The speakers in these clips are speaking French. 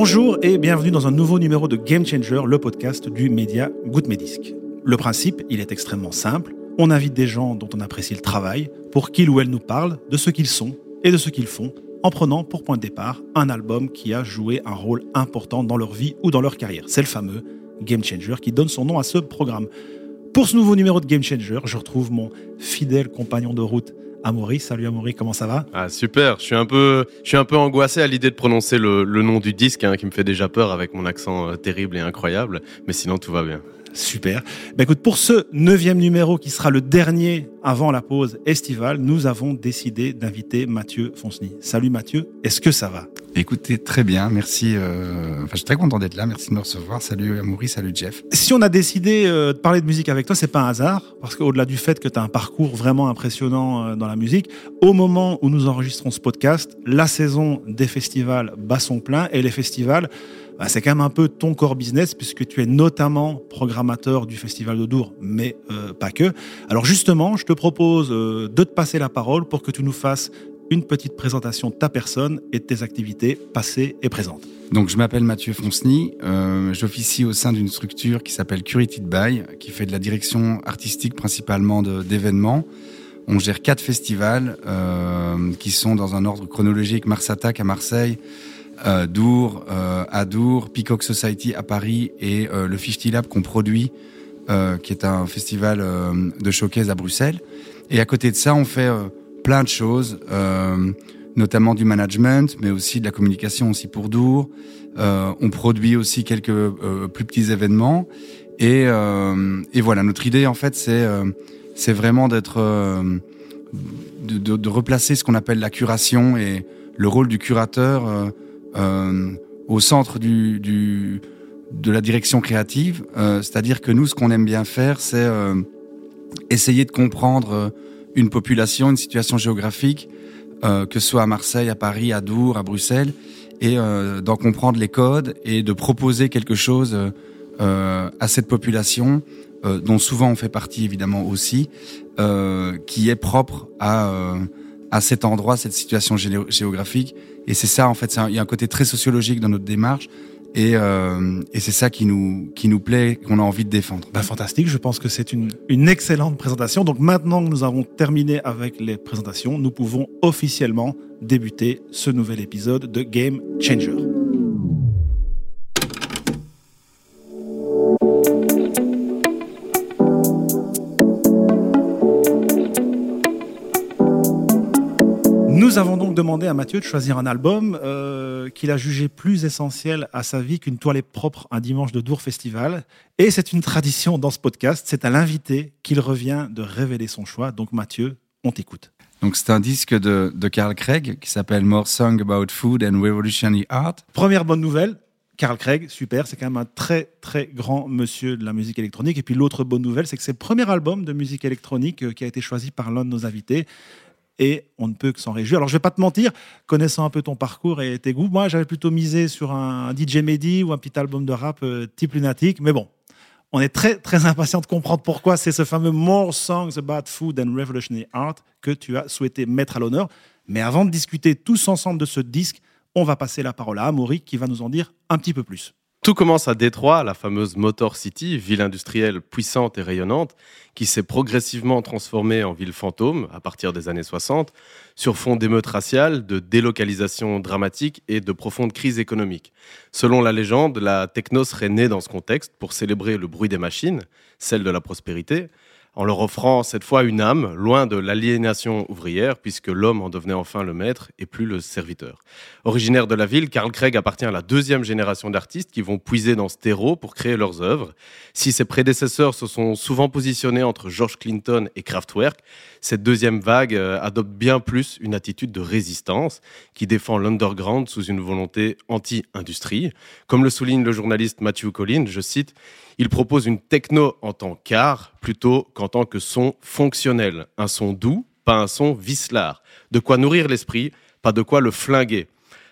Bonjour et bienvenue dans un nouveau numéro de Game Changer, le podcast du média Medisc. Le principe, il est extrêmement simple. On invite des gens dont on apprécie le travail pour qu'ils ou elles nous parlent de ce qu'ils sont et de ce qu'ils font en prenant pour point de départ un album qui a joué un rôle important dans leur vie ou dans leur carrière. C'est le fameux Game Changer qui donne son nom à ce programme. Pour ce nouveau numéro de Game Changer, je retrouve mon fidèle compagnon de route, Amaury. Salut Amaury, comment ça va? Ah super, je suis un peu, je suis un peu angoissé à l'idée de prononcer le, nom du disque hein, qui me fait déjà peur avec mon accent euh, terrible et incroyable, mais sinon tout va bien. Super. Ben écoute, pour ce neuvième numéro qui sera le dernier avant la pause estivale, nous avons décidé d'inviter Mathieu Fonceny. Salut Mathieu, est-ce que ça va? Écoutez, très bien, merci. Euh, enfin, je suis très content d'être là, merci de me recevoir. Salut Amaury, salut Jeff. Si on a décidé euh, de parler de musique avec toi, c'est pas un hasard, parce qu'au-delà du fait que tu as un parcours vraiment impressionnant euh, dans la musique, au moment où nous enregistrons ce podcast, la saison des festivals bat son plein et les festivals bah, c'est quand même un peu ton core business puisque tu es notamment programmateur du Festival de Dour, mais euh, pas que. Alors justement, je te propose euh, de te passer la parole pour que tu nous fasses une petite présentation de ta personne et de tes activités passées et présentes. Donc, je m'appelle Mathieu Fonceny. Euh, J'officie au sein d'une structure qui s'appelle Curated By, qui fait de la direction artistique principalement d'événements. On gère quatre festivals qui sont dans un ordre chronologique Mars Attack à Marseille, euh, Dour euh, à Dour, Peacock Society à Paris et euh, le Fifty Lab qu'on produit, euh, qui est un festival de showcase à Bruxelles. Et à côté de ça, on fait plein de choses, notamment du management, mais aussi de la communication aussi pour Dour. on produit aussi quelques plus petits événements. Et, et, voilà, notre idée en fait, c'est c'est vraiment d'être de, de, de, replacer ce qu'on appelle la curation et le rôle du curateur euh, au centre du, du, de la direction créative. Euh, c'est-à-dire que nous, ce qu'on aime bien faire, c'est euh, essayer de comprendre une population, une situation géographique, que ce soit à Marseille, à Paris, à Dour, à Bruxelles, et d'en comprendre les codes et de proposer quelque chose à cette population, dont souvent on fait partie évidemment aussi, qui est propre à à cet endroit, cette situation géographique. Et c'est ça, en fait, il y a un côté très sociologique dans notre démarche. Et, euh, et c'est ça qui nous, qui nous plaît, qu'on a envie de défendre. Bah, fantastique, je pense que c'est une, une excellente présentation. Donc maintenant que nous avons terminé avec les présentations, nous pouvons officiellement débuter ce nouvel épisode de Game Changer. Nous avons donc demandé à Mathieu de choisir un album euh, qu'il a jugé plus essentiel à sa vie qu'une toilette propre un dimanche de Dour Festival. Et c'est une tradition dans ce podcast, c'est à l'invité qu'il revient de révéler son choix. Donc Mathieu, on t'écoute. Donc c'est un disque de, de Carl Craig qui s'appelle More Song About Food and Revolutionary Art. Première bonne nouvelle, Carl Craig, super, c'est quand même un très très grand monsieur de la musique électronique. Et puis l'autre bonne nouvelle, c'est que c'est le premier album de musique électronique euh, qui a été choisi par l'un de nos invités et on ne peut que s'en réjouir. Alors je vais pas te mentir, connaissant un peu ton parcours et tes goûts, moi j'avais plutôt misé sur un DJ Mehdi ou un petit album de rap euh, type lunatique, mais bon, on est très très impatient de comprendre pourquoi c'est ce fameux More Songs About Food and Revolutionary Art que tu as souhaité mettre à l'honneur. Mais avant de discuter tous ensemble de ce disque, on va passer la parole à Amaury qui va nous en dire un petit peu plus. Tout commence à Détroit, la fameuse Motor City, ville industrielle puissante et rayonnante, qui s'est progressivement transformée en ville fantôme à partir des années 60, sur fond d'émeutes raciales, de délocalisation dramatique et de profonde crise économique. Selon la légende, la techno serait née dans ce contexte pour célébrer le bruit des machines, celle de la prospérité, en leur offrant cette fois une âme, loin de l'aliénation ouvrière, puisque l'homme en devenait enfin le maître et plus le serviteur. Originaire de la ville, Carl Craig appartient à la deuxième génération d'artistes qui vont puiser dans ce terreau pour créer leurs œuvres. Si ses prédécesseurs se sont souvent positionnés entre George Clinton et Kraftwerk, cette deuxième vague euh, adopte bien plus une attitude de résistance qui défend l'underground sous une volonté anti-industrie. Comme le souligne le journaliste Matthew Collins, je cite, il propose une techno en tant qu'art plutôt qu'en tant que son fonctionnel. Un son doux, pas un son vicelard. De quoi nourrir l'esprit, pas de quoi le flinguer.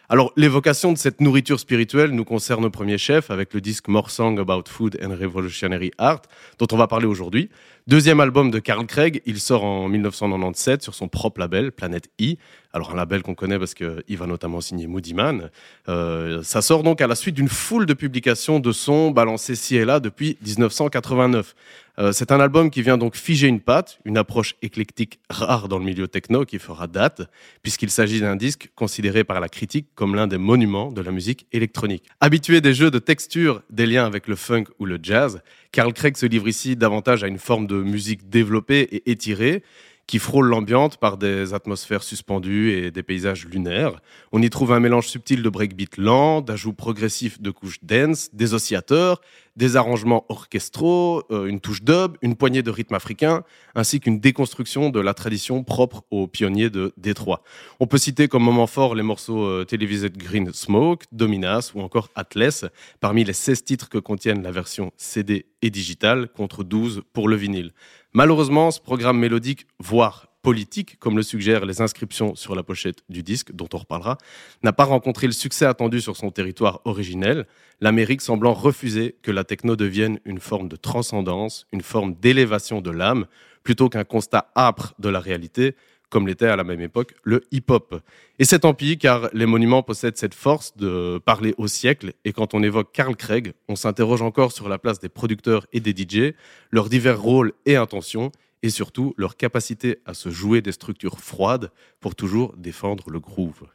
Alors, l'évocation de cette nourriture spirituelle nous concerne au premier chef avec le disque More About Food and Revolutionary Art, dont on va parler aujourd'hui. Deuxième album de Carl Craig, il sort en 1997 sur son propre label, Planet E. Alors un label qu'on connaît parce qu'il va notamment signer Moody Man. Euh, ça sort donc à la suite d'une foule de publications de sons balancés ci et là depuis 1989. Euh, c'est un album qui vient donc figer une patte, une approche éclectique rare dans le milieu techno qui fera date, puisqu'il s'agit d'un disque considéré par la critique comme l'un des monuments de la musique électronique. Habitué des jeux de texture, des liens avec le funk ou le jazz, Carl Craig se livre ici davantage à une forme de musique développée et étirée, qui frôle l'ambiance par des atmosphères suspendues et des paysages lunaires. On y trouve un mélange subtil de breakbeat lent, d'ajouts progressifs de couches dense, des oscillateurs, des arrangements orchestraux, euh, une touche dub, une poignée de rythme africain, ainsi qu'une déconstruction de la tradition propre aux pionniers de Détroit. On peut citer comme moment fort les morceaux euh, télévisés Green Smoke, Dominas ou encore Atlas, parmi les 16 titres que contiennent la version CD et digitale, contre 12 pour le vinyle. Malheureusement, ce programme mélodique, voire politique, comme le suggèrent les inscriptions sur la pochette du disque, dont on reparlera, n'a pas rencontré le succès attendu sur son territoire originel, l'Amérique semblant refuser que la techno devienne une forme de transcendance, une forme d'élévation de l'âme, plutôt qu'un constat âpre de la réalité, comme l'était à la même époque le hip-hop. Et c'est tant pis, car les monuments possèdent cette force de parler au siècle, et quand on évoque Carl Craig, on s'interroge encore sur la place des producteurs et des DJ, leurs divers rôles et intentions, et surtout leur capacité à se jouer des structures froides pour toujours défendre le groove.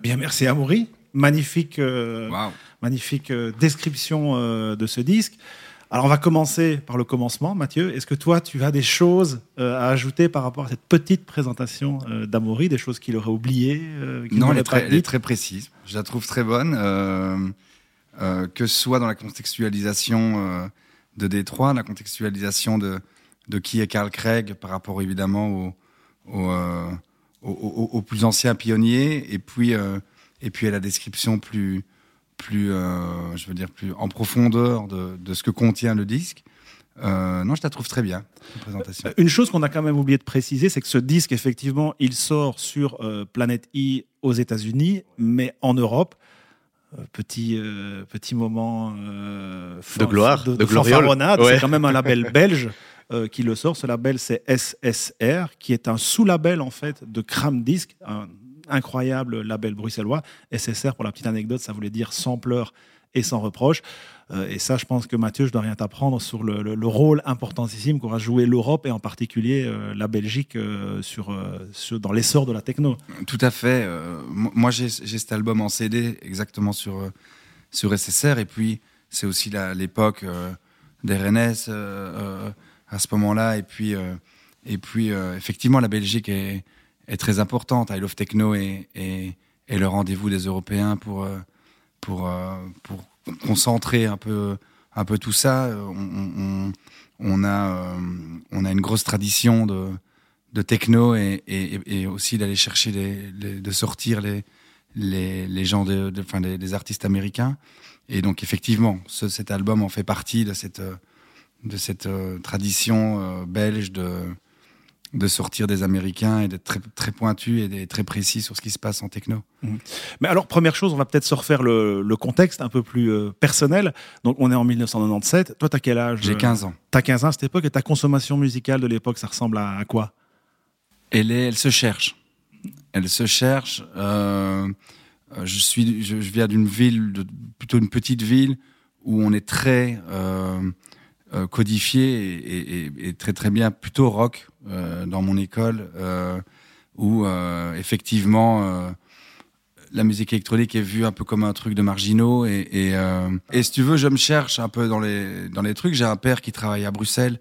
Bien, merci Amaury. Magnifique, euh, magnifique euh, description euh, de ce disque. Alors on va commencer par le commencement, Mathieu. Est-ce que toi, tu as des choses euh, à ajouter par rapport à cette petite présentation euh, d'Amaury, des choses qu'il aurait oubliées euh, Non, elle est, très, très, précise. Je la trouve très bonne, que ce soit dans la contextualisation de Détroit, la contextualisation de, de qui est Carl Craig par rapport évidemment aux plus anciens pionniers, et puis, et puis à la description plus plus, euh, je veux dire, plus en profondeur de, de ce que contient le disque. Euh, non, je la trouve très bien, présentation. Euh, une chose qu'on a quand même oublié de préciser, c'est que ce disque, effectivement, il sort sur Planète I aux États-Unis, mais en Europe. petit, petit moment de gloire, de, de, C'est quand même un label belge qui le sort. Ce label, c'est SSR, qui est un sous-label en fait de Cram Disc, incroyable label bruxellois. SSR, pour la petite anecdote, ça voulait dire sans pleurs et sans reproche. Euh, et ça, je pense que Mathieu, je dois rien t'apprendre sur le, rôle importantissime qu'aura joué l'Europe et en particulier euh, la Belgique euh, sur, dans l'essor de la techno. Tout à fait. moi, j'ai cet album en CD exactement sur, sur SSR. Et puis, c'est aussi l'époque d'RNS à ce moment-là. Et puis, et puis effectivement, la Belgique est est très importante. I Love Techno est, le rendez-vous des Européens pour, euh, pour, euh, pour concentrer un peu, un peu tout ça. On, on, a, euh, on a une grosse tradition de, de techno et, et, aussi d'aller chercher, les, de sortir les, les, les gens, de, enfin, des, artistes américains. Et donc, effectivement, cet album en fait partie de cette, de cette tradition belge de de sortir des Américains et d'être très, très pointu et très précis sur ce qui se passe en techno. Mhm. Mais alors, première chose, on va peut-être se refaire le, contexte un peu plus euh, personnel. Donc, on est en 1997. Toi, tu as quel âge J'ai 15 ans. Tu as 15 ans à cette époque et ta consommation musicale de l'époque, ça ressemble à, quoi? Elle, est, elle se cherche. Elle se cherche. Euh, je, suis, je, viens d'une ville, de, plutôt une petite ville, où on est très euh, codifié et, très très bien, plutôt rock euh, dans mon école euh, où euh, effectivement la musique électronique est vue un peu comme un truc de marginaux et, et, si tu veux je me cherche un peu dans les dans les trucs. J'ai un père qui travaille à Bruxelles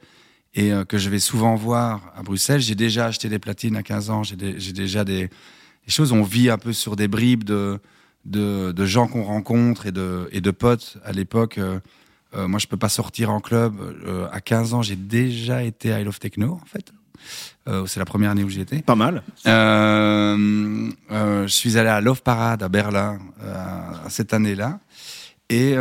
et que je vais souvent voir à Bruxelles. J'ai déjà acheté des platines à 15 ans. J'ai déjà des, des, choses. On vit un peu sur des bribes de de, de gens qu'on rencontre et de et de potes à l'époque moi je peux pas sortir en club à 15 ans j'ai déjà été à I Love Techno en fait euh, c'est la première année où j'y étais. Pas mal. Euh, euh, je suis allé à Love Parade à Berlin cette année-là. Et,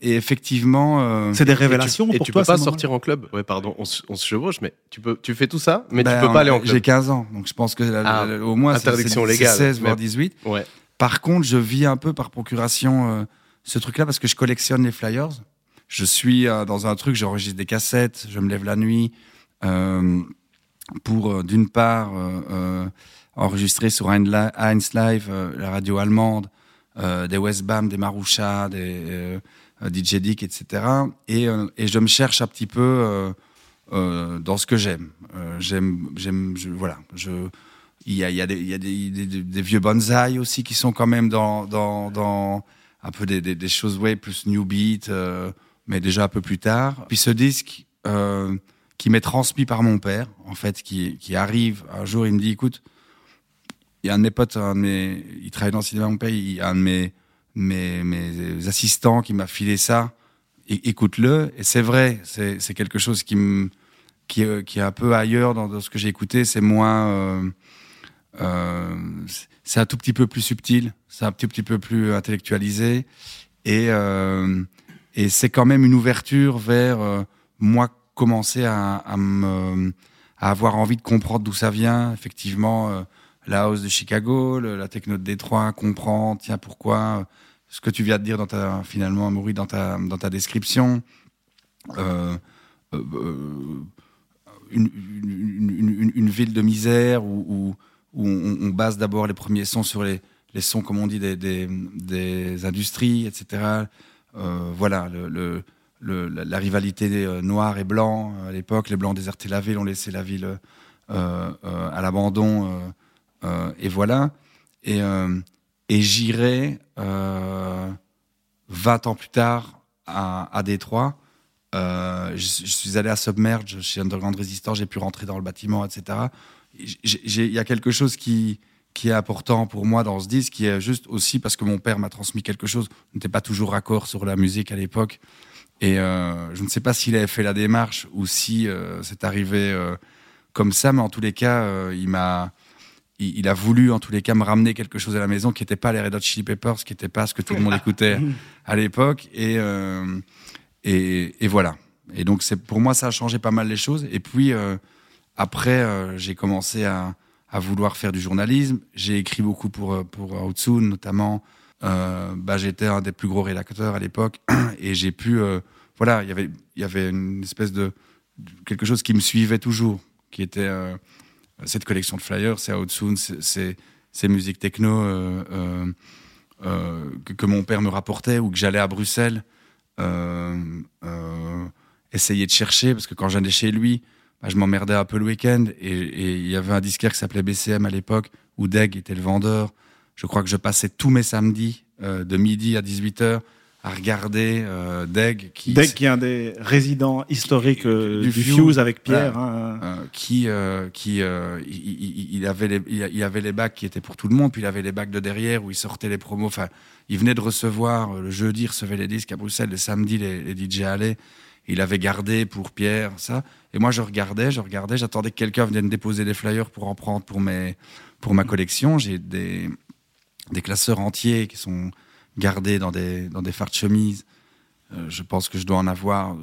et, effectivement, c'est des révélations. Et tu, pour tu toi, peux pas sortir en club. Ouais, pardon, on, se chevauche, mais tu peux, tu fais tout ça, mais tu ben, peux pas aller en club. J'ai 15 ans, donc je pense que ah, au moins interdiction légale, 16 voire 18. Ouais. Par contre, je vis un peu par procuration ce truc-là parce que je collectionne les flyers. Je suis dans un truc, j'enregistre des cassettes, je me lève la nuit, pour, d'une part, enregistrer sur Heinz Live, la radio allemande, des Westbam, des Maroucha, des DJ Dick, etc. Et, je me cherche un petit peu dans ce que j'aime. j'aime, j'aime, voilà, il y a, des, vieux bonsaïs aussi qui sont quand même dans, un peu des, choses ouais, plus new beat, euh, mais déjà un peu plus tard. Puis ce disque euh, qui m'est transmis par mon père, en fait, qui, qui arrive un jour, il me dit, écoute, il y a un de mes potes, un de mes, il travaille dans le cinéma, mon père, il y a un de mes, mes, mes assistants qui m'a filé ça. écoute-le. Et c'est vrai, c'est quelque chose qui me, qui, qui est un peu ailleurs dans, dans ce que j'ai écouté. C'est moins, euh, euh, c'est un tout petit peu plus subtil, c'est un tout petit peu plus intellectualisé, et, euh, et c'est quand même une ouverture vers euh, moi commencer à, avoir envie de comprendre d'où ça vient. Effectivement, la hausse de Chicago, la techno de Détroit, comprendre, tiens, pourquoi ce que tu viens de dire dans ta, finalement, Maurice, dans ta, dans ta description. Euh, euh, une, ville de misère où, on, base d'abord les premiers sons sur les, sons, comme on dit, des, industries, etc. Euh, voilà, le, la rivalité euh, noirs et blancs à l'époque. Les blancs désertaient la ville, ont laissé la ville euh, à l'abandon. et voilà. Et, j'irai 20 ans plus tard à, à Détroit. je, suis allé à Submerge chez Underground Resistance, j'ai pu rentrer dans le bâtiment, etc il y a quelque chose qui, qui est important pour moi dans ce disque, qui est juste aussi parce que mon père m'a transmis quelque chose. On n'était pas toujours raccord sur la musique à l'époque. Et euh, je ne sais pas s'il avait fait la démarche ou si euh, c'est arrivé euh, comme ça, mais en tous les cas, il m'a, il, a voulu en tous les cas me ramener quelque chose à la maison qui n'était pas les Red Hot Chili Peppers, qui n'était pas ce que tout le monde écoutait à l'époque. Et, et, et, voilà. Et donc pour moi ça a changé pas mal les choses. Et puis après, j'ai commencé à, à, vouloir faire du journalisme. J'ai écrit beaucoup pour, euh, pour Outsoon, notamment. Euh, bah, J'étais un des plus gros rédacteurs à l'époque et j'ai pu. Euh, voilà, y il y avait une espèce de. quelque chose qui me suivait toujours, qui était euh, cette collection de flyers, c'est Outsoon, c'est ces musiques techno que, que, mon père me rapportait ou que j'allais à Bruxelles essayer de chercher, parce que quand j'allais chez lui, bah, je m'emmerdais un peu le week-end et il y avait un disquaire qui s'appelait BCM à l'époque où Deg était le vendeur. Je crois que je passais tous mes samedis euh, de midi à 18h à regarder euh, Deg qui Deg qui est un des résidents historiques euh, du, Fuse avec Pierre hein. euh, qui euh, qui il, il, avait les il avait les bacs qui étaient pour tout le monde puis il avait les bacs de derrière où il sortait les promos enfin il venait de recevoir le jeudi il recevait les disques à Bruxelles le samedi les, les DJ allaient il avait gardé pour Pierre, ça. Et moi, je regardais, je regardais, j'attendais que quelqu'un vienne déposer des flyers pour en prendre pour, mes, pour ma collection. J'ai des, des classeurs entiers qui sont gardés dans des, dans des fards de chemise. Euh, je pense que je dois en avoir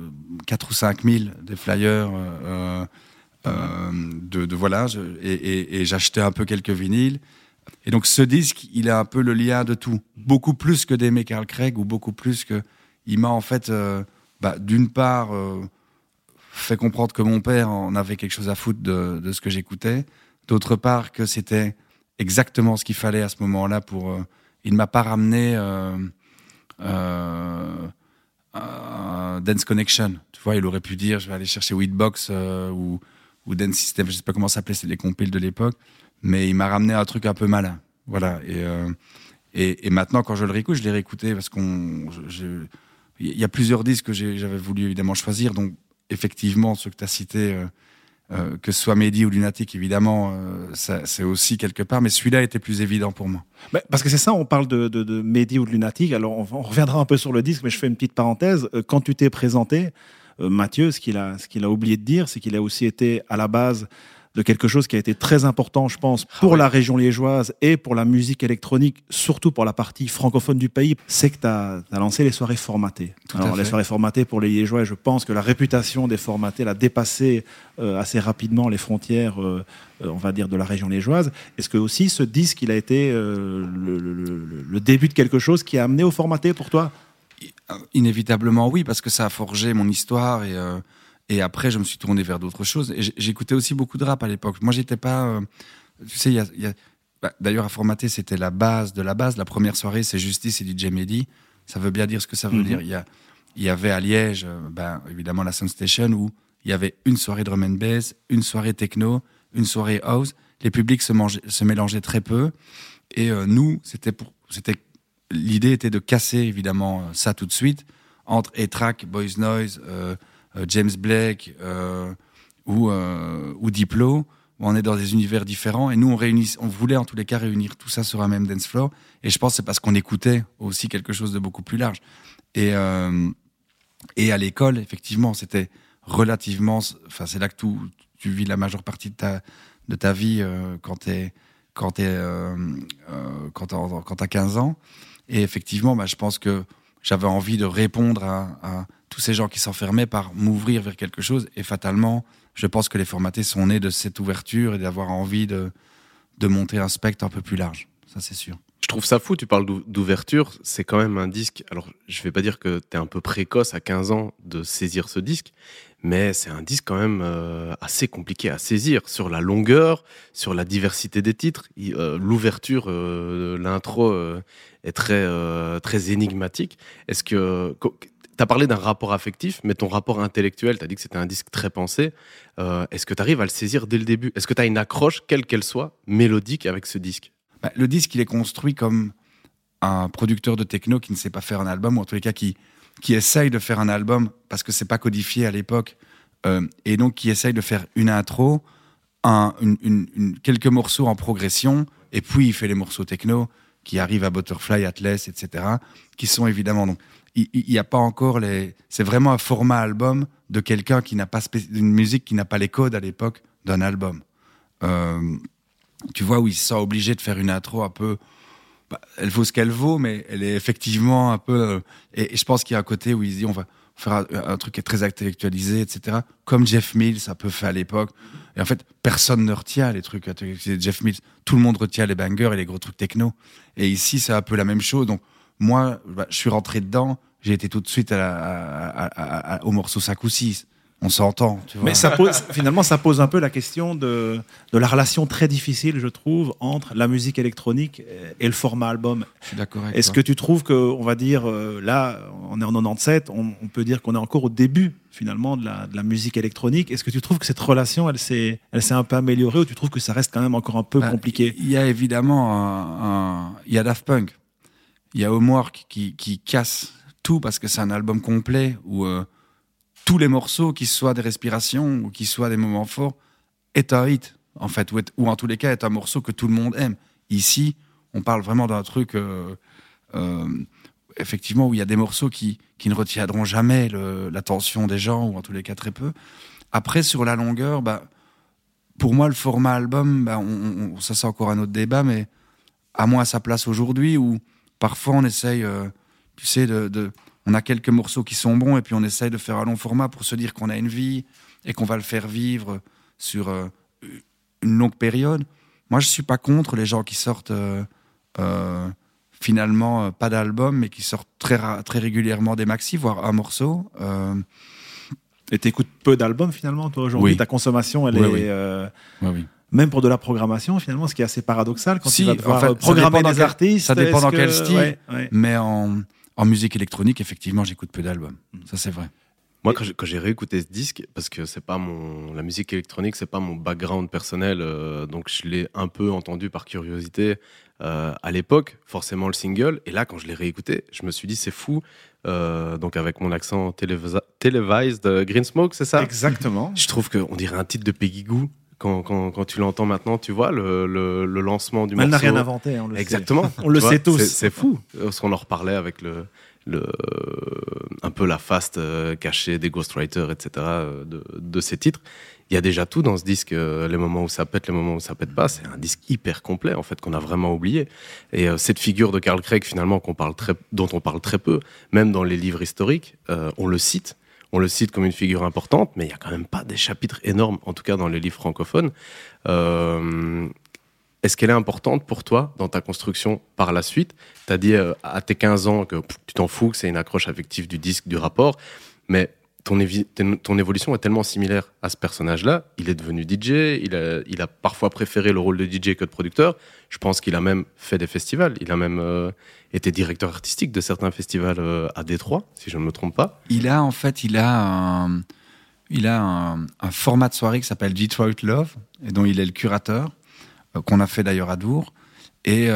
4 euh, ou 5 000 des flyers. Euh, de, de, voilà, et, et, et j'achetais un peu quelques vinyles. Et donc ce disque, il a un peu le lien de tout, beaucoup plus que d'aimer Carl Craig ou beaucoup plus que il m'a en fait bah, d'une part, euh, fait comprendre que mon père en avait quelque chose à foutre de, de ce que j'écoutais. D'autre part, que c'était exactement ce qu'il fallait à ce moment-là pour. Euh, il ne m'a pas ramené euh, euh, Dance Connection. Tu vois, il aurait pu dire je vais aller chercher Weedbox ou, ou Dance System, je sais pas comment ça s'appelait, c'est les compiles de l'époque. Mais il m'a ramené un truc un peu malin. Voilà. Et, et, et, maintenant, quand je le réécoute, je l'ai réécouté parce qu'on il y a plusieurs disques que j'avais voulu évidemment choisir, donc effectivement ceux que tu as cités, euh, euh, que ce soit Mehdi ou Lunatic, évidemment, euh, c'est aussi quelque part, mais celui-là était plus évident pour moi. Bah, parce que c'est ça, on parle de, de, Mehdi ou de Lunatic, alors on, reviendra un peu sur le disque, mais je fais une petite parenthèse. Quand tu t'es présenté, Mathieu, ce qu'il a, qu'il a oublié de dire, c'est qu'il a aussi été à la base de quelque chose qui a été très important, je pense, pour ah la région liégeoise et pour la musique électronique, surtout pour la partie francophone du pays, c'est que tu as, lancé les soirées formatées. Alors, les soirées formatées pour les Liégeois, je pense que la réputation des formatés a dépassé euh, assez rapidement les frontières, euh, euh, on va dire, de la région liégeoise. Est-ce que aussi ce disque, il a été le, le, le, début de quelque chose qui a amené au formaté pour toi? Inévitablement, oui, parce que ça a forgé mon histoire et Et après, je me suis tourné vers d'autres choses. Et j'écoutais aussi beaucoup de rap à l'époque. Moi, j'étais pas. Euh, tu sais, il y a. Y a bah, D'ailleurs, à formater, c'était la base de la base. La première soirée, c'est Justice et DJ Mehdi. Ça veut bien dire ce que ça veut mhm. dire. Il y, a, y avait à Liège, ben, évidemment, la Sound Station où il y avait une soirée drum and bass, une soirée techno, une soirée house. Les publics se, se mélangeaient très peu. Et euh, nous, c'était pour, c'était, l'idée était de casser évidemment ça tout de suite entre E-Track, Boys Noise, euh, James Blake euh, ou, ou Diplo, on est dans des univers différents. Et nous, on, réunit, on voulait en tous les cas réunir tout ça sur un même dance floor. Et je pense que c'est parce qu'on écoutait aussi quelque chose de beaucoup plus large. Et, et à l'école, effectivement, c'était relativement. Enfin, c'est là que tu vis la majeure partie de ta, de ta vie quand tu es quand euh, quand as 15 ans. Et effectivement, bah, je pense que j'avais envie de répondre à, tous ces gens qui s'enfermaient par m'ouvrir vers quelque chose. Et fatalement, je pense que les formatés sont nés de cette ouverture et d'avoir envie de, de monter un spectre un peu plus large. Ça, c'est sûr. Je trouve ça fou, tu parles d'ouverture, c'est quand même un disque. Alors, je vais pas dire que tu es un peu précoce à 15 ans de saisir ce disque, mais c'est un disque quand même euh, assez compliqué à saisir sur la longueur, sur la diversité des titres. Euh, l'ouverture, euh, l'intro est très, très énigmatique. Est-ce que. Tu as parlé d'un rapport affectif, mais ton rapport intellectuel, tu as dit que c'était un disque très pensé. Est-ce que tu arrives à le saisir dès le début? Est-ce que tu as une accroche, quelle qu'elle soit, mélodique avec ce disque? Bah, Le disque, il est construit comme un producteur de techno qui ne sait pas faire un album, ou en tous les cas qui, qui essaye de faire un album parce que c'est pas codifié à l'époque, euh, et donc qui essaye de faire une intro, un, une, quelques morceaux en progression, et puis il fait les morceaux techno qui arrivent à Butterfly, Atlas, etc., qui sont évidemment donc il n'y a pas encore les. C'est vraiment un format album de quelqu'un qui n'a pas une musique qui n'a pas les codes à l'époque d'un album. Euh, tu vois où il se sent obligé de faire une intro un peu bah, elle vaut ce qu'elle vaut, mais elle est effectivement un peu. Euh, et, je pense qu'il y a un côté où il se dit on va faire un, truc qui est très intellectualisé, etc. Comme Jeff Mills a peu fait à l'époque. Et en fait, personne ne retient les trucs Jeff Mills. Tout le monde retient les bangers et les gros trucs techno. Et ici, c'est un peu la même chose. Donc, moi, bah, je suis rentré dedans. J'ai été tout de suite au morceau 5 ou 6 on s'entend. Mais ça pose, finalement, ça pose un peu la question de, de, la relation très difficile, je trouve, entre la musique électronique et le format album. Je suis d'accord. Est-ce que tu trouves que, on va dire, euh, là, on est en 97, on, peut dire qu'on est encore au début, finalement, de la, de la musique électronique. Est-ce que tu trouves que cette relation, elle s'est, elle s'est un peu améliorée ou tu trouves que ça reste quand même encore un peu bah, compliqué? Il y a évidemment il y a Daft Punk, il y a Homework qui, qui casse tout parce que c'est un album complet où euh, tous les morceaux, qu'ils soient des respirations ou qu'ils soient des moments forts, est un hit, en fait, ou, en tous les cas est un morceau que tout le monde aime. Ici, on parle vraiment d'un truc, euh, euh, effectivement, où il y a des morceaux qui, qui ne retiendront jamais l'attention des gens, ou en tous les cas très peu. Après, sur la longueur, bah, pour moi, le format album, bah, on, ça c'est encore un autre débat, mais à moins sa place aujourd'hui, où parfois on essaye, euh, tu sais, de on a quelques morceaux qui sont bons et puis on essaye de faire un long format pour se dire qu'on a une vie et qu'on va le faire vivre sur euh, une longue période. Moi, je suis pas contre les gens qui sortent euh, euh, finalement pas d'album, mais qui sortent très, très régulièrement des maxi, voire un morceau. Et tu écoutes peu d'albums finalement, toi aujourd'hui Ta consommation, elle est. Oui, même pour de la programmation, finalement, ce qui est assez paradoxal quand tu vas devoir programmer des artistes. Ça dépend dans quel style. Mais en, en musique électronique, effectivement, j'écoute peu d'albums. Mm. Ça, c'est vrai. Moi, quand j'ai réécouté ce disque, parce que c'est pas mon, la musique électronique, c'est pas mon background personnel, euh, donc je l'ai un peu entendu par curiosité euh, à l'époque, forcément le single. Et là, quand je l'ai réécouté, je me suis dit c'est fou. Euh, donc avec mon accent télévisé de Green Smoke, c'est ça? Exactement. Je trouve qu'on dirait un titre de Peggy Goo. Quand, quand, quand, tu l'entends maintenant, tu vois le, le, lancement du morceau. Elle n'a rien inventé, on le Exactement. on le sait tous. C'est fou. Parce qu'on en reparlait avec le, le, un peu la fast euh, cachée des ghostwriters, etc. Euh, de, de, ces titres. Il y a déjà tout dans ce disque, euh, les moments où ça pète, les moments où ça pète pas. C'est un disque hyper complet en fait qu'on a vraiment oublié. Et cette figure de Carl Craig finalement qu'on parle très, dont on parle très peu, même dans les livres historiques, on le cite on le cite comme une figure importante, mais il n'y a quand même pas des chapitres énormes, en tout cas dans les livres francophones. Euh, est-ce qu'elle est importante pour toi dans ta construction par la suite? Tu as dit euh, à tes 15 ans que tu t'en fous, que c'est une accroche affective du disque, du rapport, mais ton, évolution est tellement similaire à ce personnage-là. Il est devenu DJ, il a, il a, parfois préféré le rôle de DJ que de producteur. Je pense qu'il a même fait des festivals. Il a même euh, été directeur artistique de certains festivals euh, à Détroit, si je ne me trompe pas. Il a en fait, il a un, il a un, format de soirée qui s'appelle Detroit Love, et dont il est le curateur, euh, qu'on a fait d'ailleurs à Dour. Et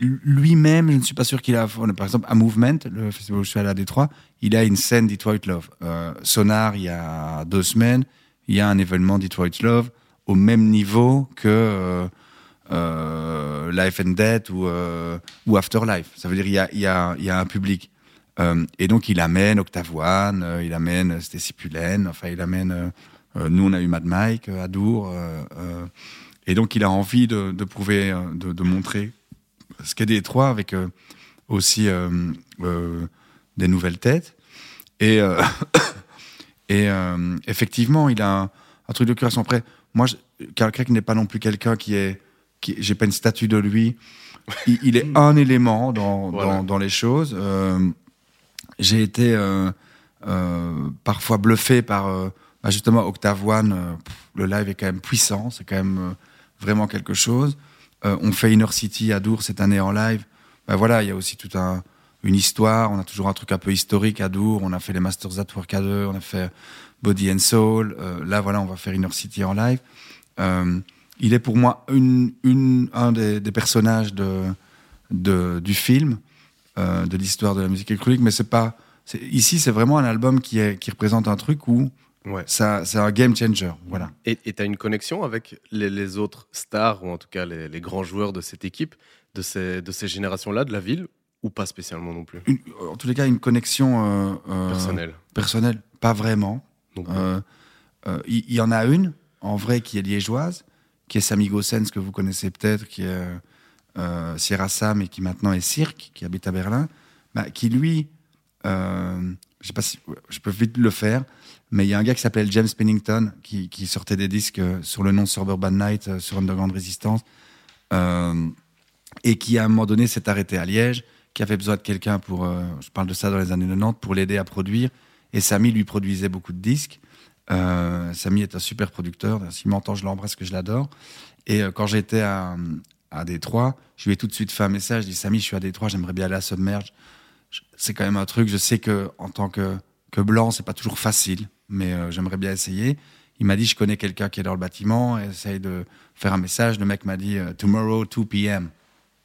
lui-même, je ne suis pas sûr qu'il a. Par exemple, à Movement, le festival où je suis allé à Détroit, il a une scène Detroit Love. Euh, Sonar, il y a deux semaines, il y a un événement Detroit Love au même niveau que euh, euh, Life and Death ou, ou Afterlife. Ça veut dire qu'il y a, il y, a, un public. et donc, il amène Octave il amène Stacy Pullen, enfin, il amène. nous, on a eu Mad Mike à Dour. et donc, il a envie de, prouver, de, montrer ce qu'est Détroit avec euh, aussi euh, euh, des nouvelles têtes. Et, effectivement, il a un, truc de curation. Après, moi, Carl Craig n'est pas non plus quelqu'un qui est. J'ai pas une statue de lui. Il, est un élément dans, dans, dans les choses. J'ai été parfois bluffé par bah, justement Octave One. le live est quand même puissant, c'est quand même vraiment quelque chose. Euh, on fait Inner City à Dour cette année en live. Ben voilà, il y a aussi toute un, une histoire. On a toujours un truc un peu historique à Dour. On a fait les Masters at Work à deux. On a fait Body and Soul. Euh, là, voilà, on va faire Inner City en live. Il est pour moi une, une, un des, des personnages de, de, du film, euh, de l'histoire de la musique électronique. Mais c'est pas. Ici, c'est vraiment un album qui, est, qui représente un truc où Ouais. Ça, c'est un game changer. Voilà. Et tu as une connexion avec les, autres stars, ou en tout cas les, grands joueurs de cette équipe, de ces, de ces générations-là, de la ville, ou pas spécialement non plus? En tous les cas, une connexion euh, euh, personnelle. Personnelle, pas vraiment. Il y, en a une, en vrai, qui est liégeoise, qui est Sami Gossens, que vous connaissez peut-être, qui est Sierra Sam et qui maintenant est Cirque, qui habite à Berlin, bah, qui lui, je sais pas si je peux vite le faire mais il y a un gars qui s'appelle James Pennington qui, sortait des disques euh, sur le nom Suburban Night, euh, sur Underground Resistance, euh, et qui à un moment donné s'est arrêté à Liège, qui avait besoin de quelqu'un pour, euh, je parle de ça dans les années 90, pour l'aider à produire. Et Samy lui produisait beaucoup de disques. Euh, Samy est un super producteur. S'il m'entend, je l'embrasse, que je l'adore. Et quand j'étais à, à Détroit, je lui ai tout de suite fait un message. Je dis Samy, je suis à Détroit, j'aimerais bien aller à Submerge. C'est quand même un truc. Je sais que en tant que que blanc, c'est pas toujours facile mais euh, j'aimerais bien essayer. Il m'a dit, je connais quelqu'un qui est dans le bâtiment, essaye de faire un message. Le mec m'a dit, euh, tomorrow, 2 p.m.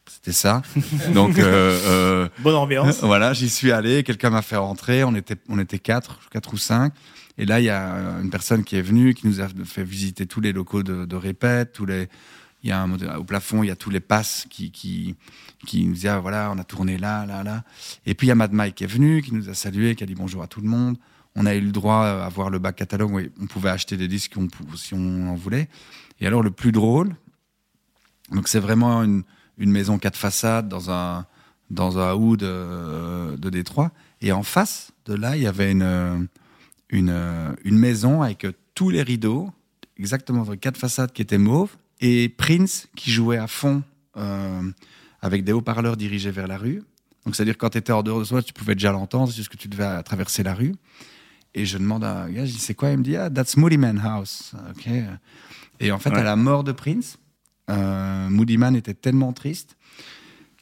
C'était ça. Donc, euh, bonne ambiance. Voilà, j'y suis allé. Quelqu'un m'a fait rentrer. On était, on était quatre, quatre ou cinq. Et là, il y a une personne qui est venue, qui nous a fait visiter tous les locaux de, de répète, tous les. Il y a au plafond, il y a tous les passes qui, qui, qui nous disent, ah, voilà, on a tourné là, là, là. Et puis, il y a Mad Mike qui est venu, qui nous a salué, qui a dit bonjour à tout le monde on a eu le droit à voir le bac catalogue où on pouvait acheter des disques si on en voulait. Et alors, le plus drôle, donc c'est vraiment une, maison quatre façades dans un, dans un hood de, de Détroit. Et en face de là, il y avait une, une, une maison avec tous les rideaux, exactement quatre façades qui étaient mauves, et Prince qui jouait à fond euh, avec des haut-parleurs dirigés vers la rue. Donc, c'est-à-dire quand tu étais hors dehors de soi, tu pouvais déjà l'entendre, c'est juste que tu devais traverser la rue. Et je demande à un gars, je dis, c'est quoi? Il me dit, ah, that's Moody Man House. Ok. Et en fait, à la mort de Prince, euh, Moody Man était tellement triste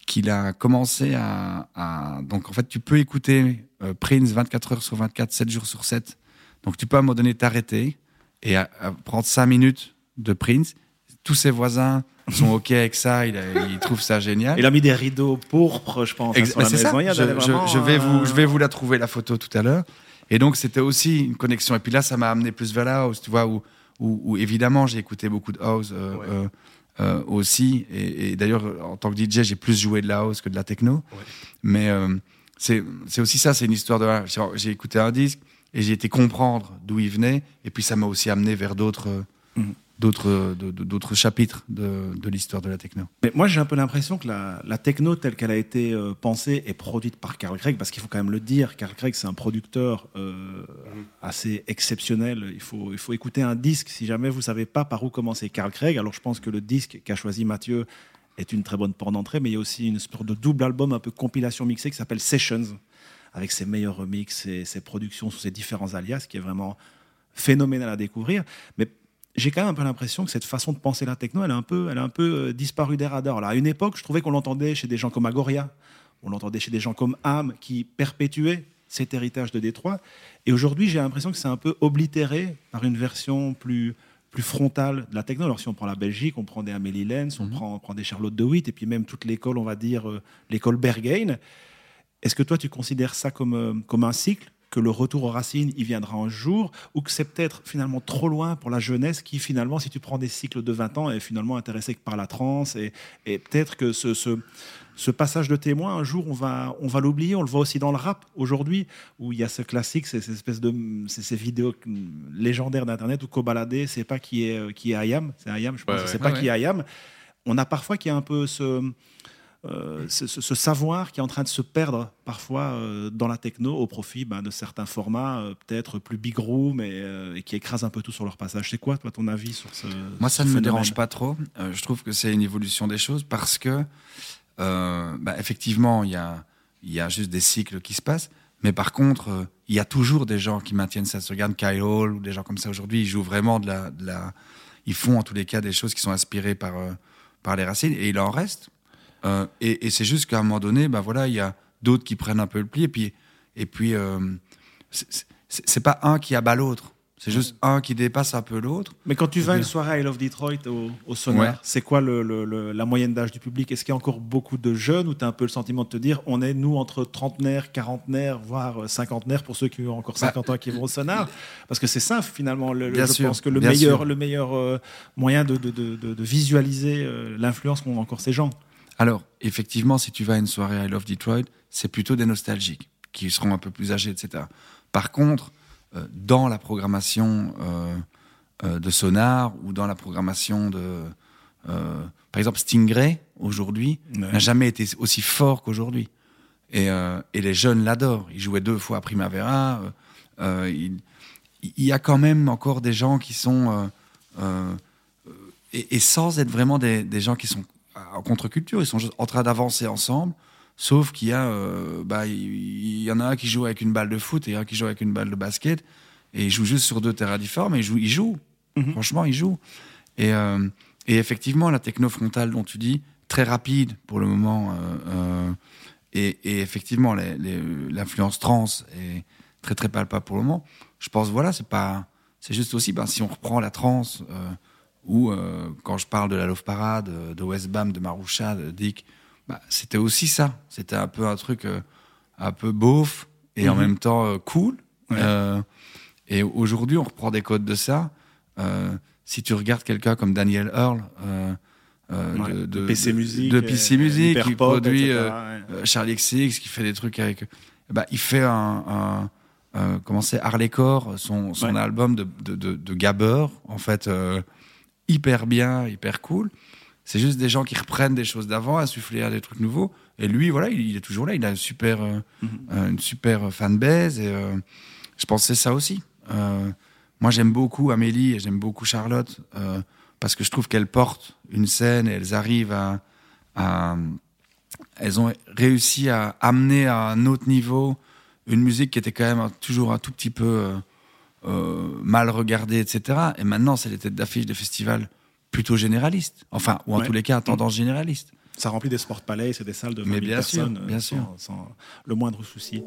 qu'il a commencé à, Donc, en fait, tu peux écouter euh, Prince 24 heures sur 24, 7 jours sur 7. Donc, tu peux à un moment donné t'arrêter et prendre 5 minutes de Prince. Tous ses voisins sont OK avec ça, il, trouve ça génial. Il a mis des rideaux pourpres, je pense. c'est ça. je, vais vous, je vais vous la trouver, la photo, tout à l'heure. Et donc, c'était aussi une connexion. Et puis là, ça m'a amené plus vers la house, tu vois, où, où, évidemment, j'ai écouté beaucoup de house euh, euh, euh, aussi. Et, d'ailleurs, en tant que DJ, j'ai plus joué de la house que de la techno. Mais c'est aussi ça, c'est une histoire de. J'ai écouté un disque et j'ai été comprendre d'où il venait. Et puis, ça m'a aussi amené vers d'autres. D'autres chapitres de, de l'histoire de la techno. Mais moi, j'ai un peu l'impression que la, techno telle qu'elle a été euh, pensée et produite par Carl Craig, parce qu'il faut quand même le dire, Carl Craig, c'est un producteur euh, assez exceptionnel. Il faut, il faut écouter un disque si jamais vous savez pas par où commencer Carl Craig. Alors, je pense que le disque qu'a choisi Mathieu est une très bonne porte d'entrée, mais il y a aussi une sorte de double album, un peu compilation mixée qui s'appelle Sessions avec ses meilleurs remixes et ses productions sous ses différents alias, qui est vraiment phénoménal à découvrir. Mais j'ai quand même un peu l'impression que cette façon de penser la techno, elle a un peu, elle a un peu euh, disparu des radars. Là, à une époque, je trouvais qu'on l'entendait chez des gens comme Agoria, on l'entendait chez des gens comme Am, qui perpétuaient cet héritage de Détroit. Et aujourd'hui, j'ai l'impression que c'est un peu oblitéré par une version plus, plus frontale de la techno. Alors, si on prend la Belgique, on prend des Amélie Lenz, on, mhm. prend, on prend des Charlotte de Witt, et puis même toute l'école, on va dire, euh, l'école Berghain. Est-ce que toi, tu considères ça comme, euh, comme un cycle que le retour aux racines, il viendra un jour, ou que c'est peut-être finalement trop loin pour la jeunesse qui, finalement, si tu prends des cycles de 20 ans, est finalement intéressée par la trance, et, et peut-être que ce, ce, ce, passage de témoin, un jour, on va, on va l'oublier. On le voit aussi dans le rap aujourd'hui, où il y a ce classique, ces, espèces de, ces, vidéos légendaires d'Internet où Kobalade, c'est pas qui est, qui est Ayam, c'est Ayam, je pense, c'est pas qui est Ayam. On a parfois qui a un peu ce euh, ce, savoir qui est en train de se perdre parfois euh, dans la techno au profit ben, de certains formats euh, peut-être plus big room et, qui écrasent un peu tout sur leur passage. C'est quoi, toi, ton avis sur ce Moi, ça ne me dérange pas trop. je trouve que c'est une évolution des choses parce que, bah, effectivement, il y a, y a juste des cycles qui se passent. Mais par contre, il y a toujours des gens qui maintiennent ça. Regarde Kyle Hall ou des gens comme ça aujourd'hui, ils jouent vraiment de la, de la, Ils font en tous les cas des choses qui sont inspirées par, par les racines et il en reste. Euh, et, c'est juste qu'à un moment donné, ben voilà, il y a d'autres qui prennent un peu le pli. Et puis, et puis euh, c'est pas un qui abat l'autre. C'est juste un qui dépasse un peu l'autre. Mais quand tu vas à une soirée I Love Detroit au, au Sonar, c'est quoi le, la moyenne d'âge du public? Est-ce qu'il y a encore beaucoup de jeunes ou tu as un peu le sentiment de te dire on est, nous, entre trentenaires, quarantenaires, voire cinquantenaires pour ceux qui ont encore 50 ans qui vont au Sonar? Parce que c'est ça, finalement, le, je pense que le meilleur, le meilleur euh, moyen de, de, de, de visualiser l'influence qu'ont encore ces gens. Alors, effectivement, si tu vas à une soirée I Love Detroit, c'est plutôt des nostalgiques qui seront un peu plus âgés, etc. Par contre, euh, dans la programmation euh, euh, de Sonar ou dans la programmation de. par exemple, Stingray, aujourd'hui, n'a jamais été aussi fort qu'aujourd'hui. Et, les jeunes l'adorent. Il jouait deux fois à Primavera. Il, y a quand même encore des gens qui sont. Et, sans être vraiment des gens qui sont en contre-culture, ils sont en train d'avancer ensemble. Sauf qu'il y a, euh, bah, il y, en a un qui joue avec une balle de foot et un qui joue avec une balle de basket, et ils jouent juste sur deux terrains différents, mais ils jouent, ils jouent. Mhm. Franchement, ils jouent. Et, euh, et, effectivement, la techno frontale dont tu dis, très rapide pour le moment, euh, et, et, effectivement, l'influence trans est très très palpable pour le moment. Je pense, voilà, c'est pas, c'est juste aussi, ben, si on reprend la trans ou euh, quand je parle de la Love Parade, euh, de Westbam, de Maroucha, de Dick, bah, c'était aussi ça. C'était un peu un truc euh, un peu beauf et en mhm. même temps cool. et aujourd'hui, on reprend des codes de ça. si tu regardes quelqu'un comme Daniel Earl, de, PC Music, de PC Music qui produit Charlie XX, qui fait des trucs avec. Bah, il fait un, un comment c'est Harley Core, son, son album de, de, de, gabber, en fait, hyper bien, hyper cool. C'est juste des gens qui reprennent des choses d'avant, insuffler des trucs nouveaux. Et lui, voilà, il, est toujours là. Il a une super, euh, mhm. euh, une super fanbase. Et euh, je pensais ça aussi. moi, j'aime beaucoup Amélie et j'aime beaucoup Charlotte parce que je trouve qu'elles portent une scène et elles arrivent à, à, Elles ont réussi à amener à un autre niveau une musique qui était quand même toujours un tout petit peu euh, mal regardé, etc. Et maintenant, c'est les têtes d'affiche des festivals plutôt généralistes. Enfin, ou en tous les cas, à tendance généraliste. Ça remplit des sport palais, c'est des salles de 20 Mais bien personnes, sûr, bien sûr. Sans, le moindre souci.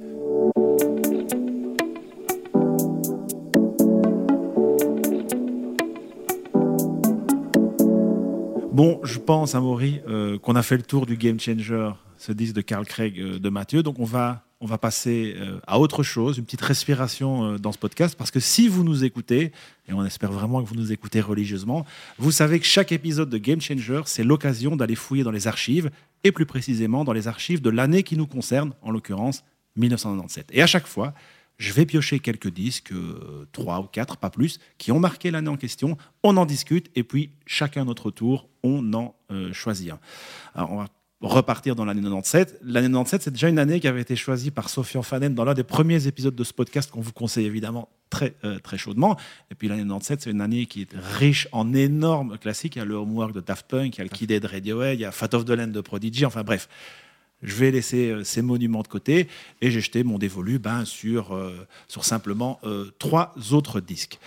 Bon, je pense, Amaury, euh, qu'on a fait le tour du Game Changer, ce disque de Carl Craig euh, de Mathieu. Donc, on va on va passer euh, à autre chose, une petite respiration euh, dans ce podcast, parce que si vous nous écoutez, et on espère vraiment que vous nous écoutez religieusement, vous savez que chaque épisode de Game Changer, c'est l'occasion d'aller fouiller dans les archives, et plus précisément dans les archives de l'année qui nous concerne, en l'occurrence 1997. Et à chaque fois, je vais piocher quelques disques, euh, trois ou quatre, pas plus, qui ont marqué l'année en question. On en discute et puis chacun notre tour, on en choisit un. Alors on va repartir dans l'année 97. L'année 97, c'est déjà une année qui avait été choisie par Sofian Fanen dans l'un des premiers épisodes de ce podcast qu'on vous conseille évidemment très, euh, très chaudement. Et puis l'année 97, c'est une année qui est riche en énormes classiques. Il y a le Homework de Daft Punk, il y a le Kid de Radiohead, il y a Fat of the Land de Prodigy, enfin bref. je vais laisser euh, ces monuments de côté et j'ai jeté mon dévolu ben, sur, euh, sur simplement trois autres disques.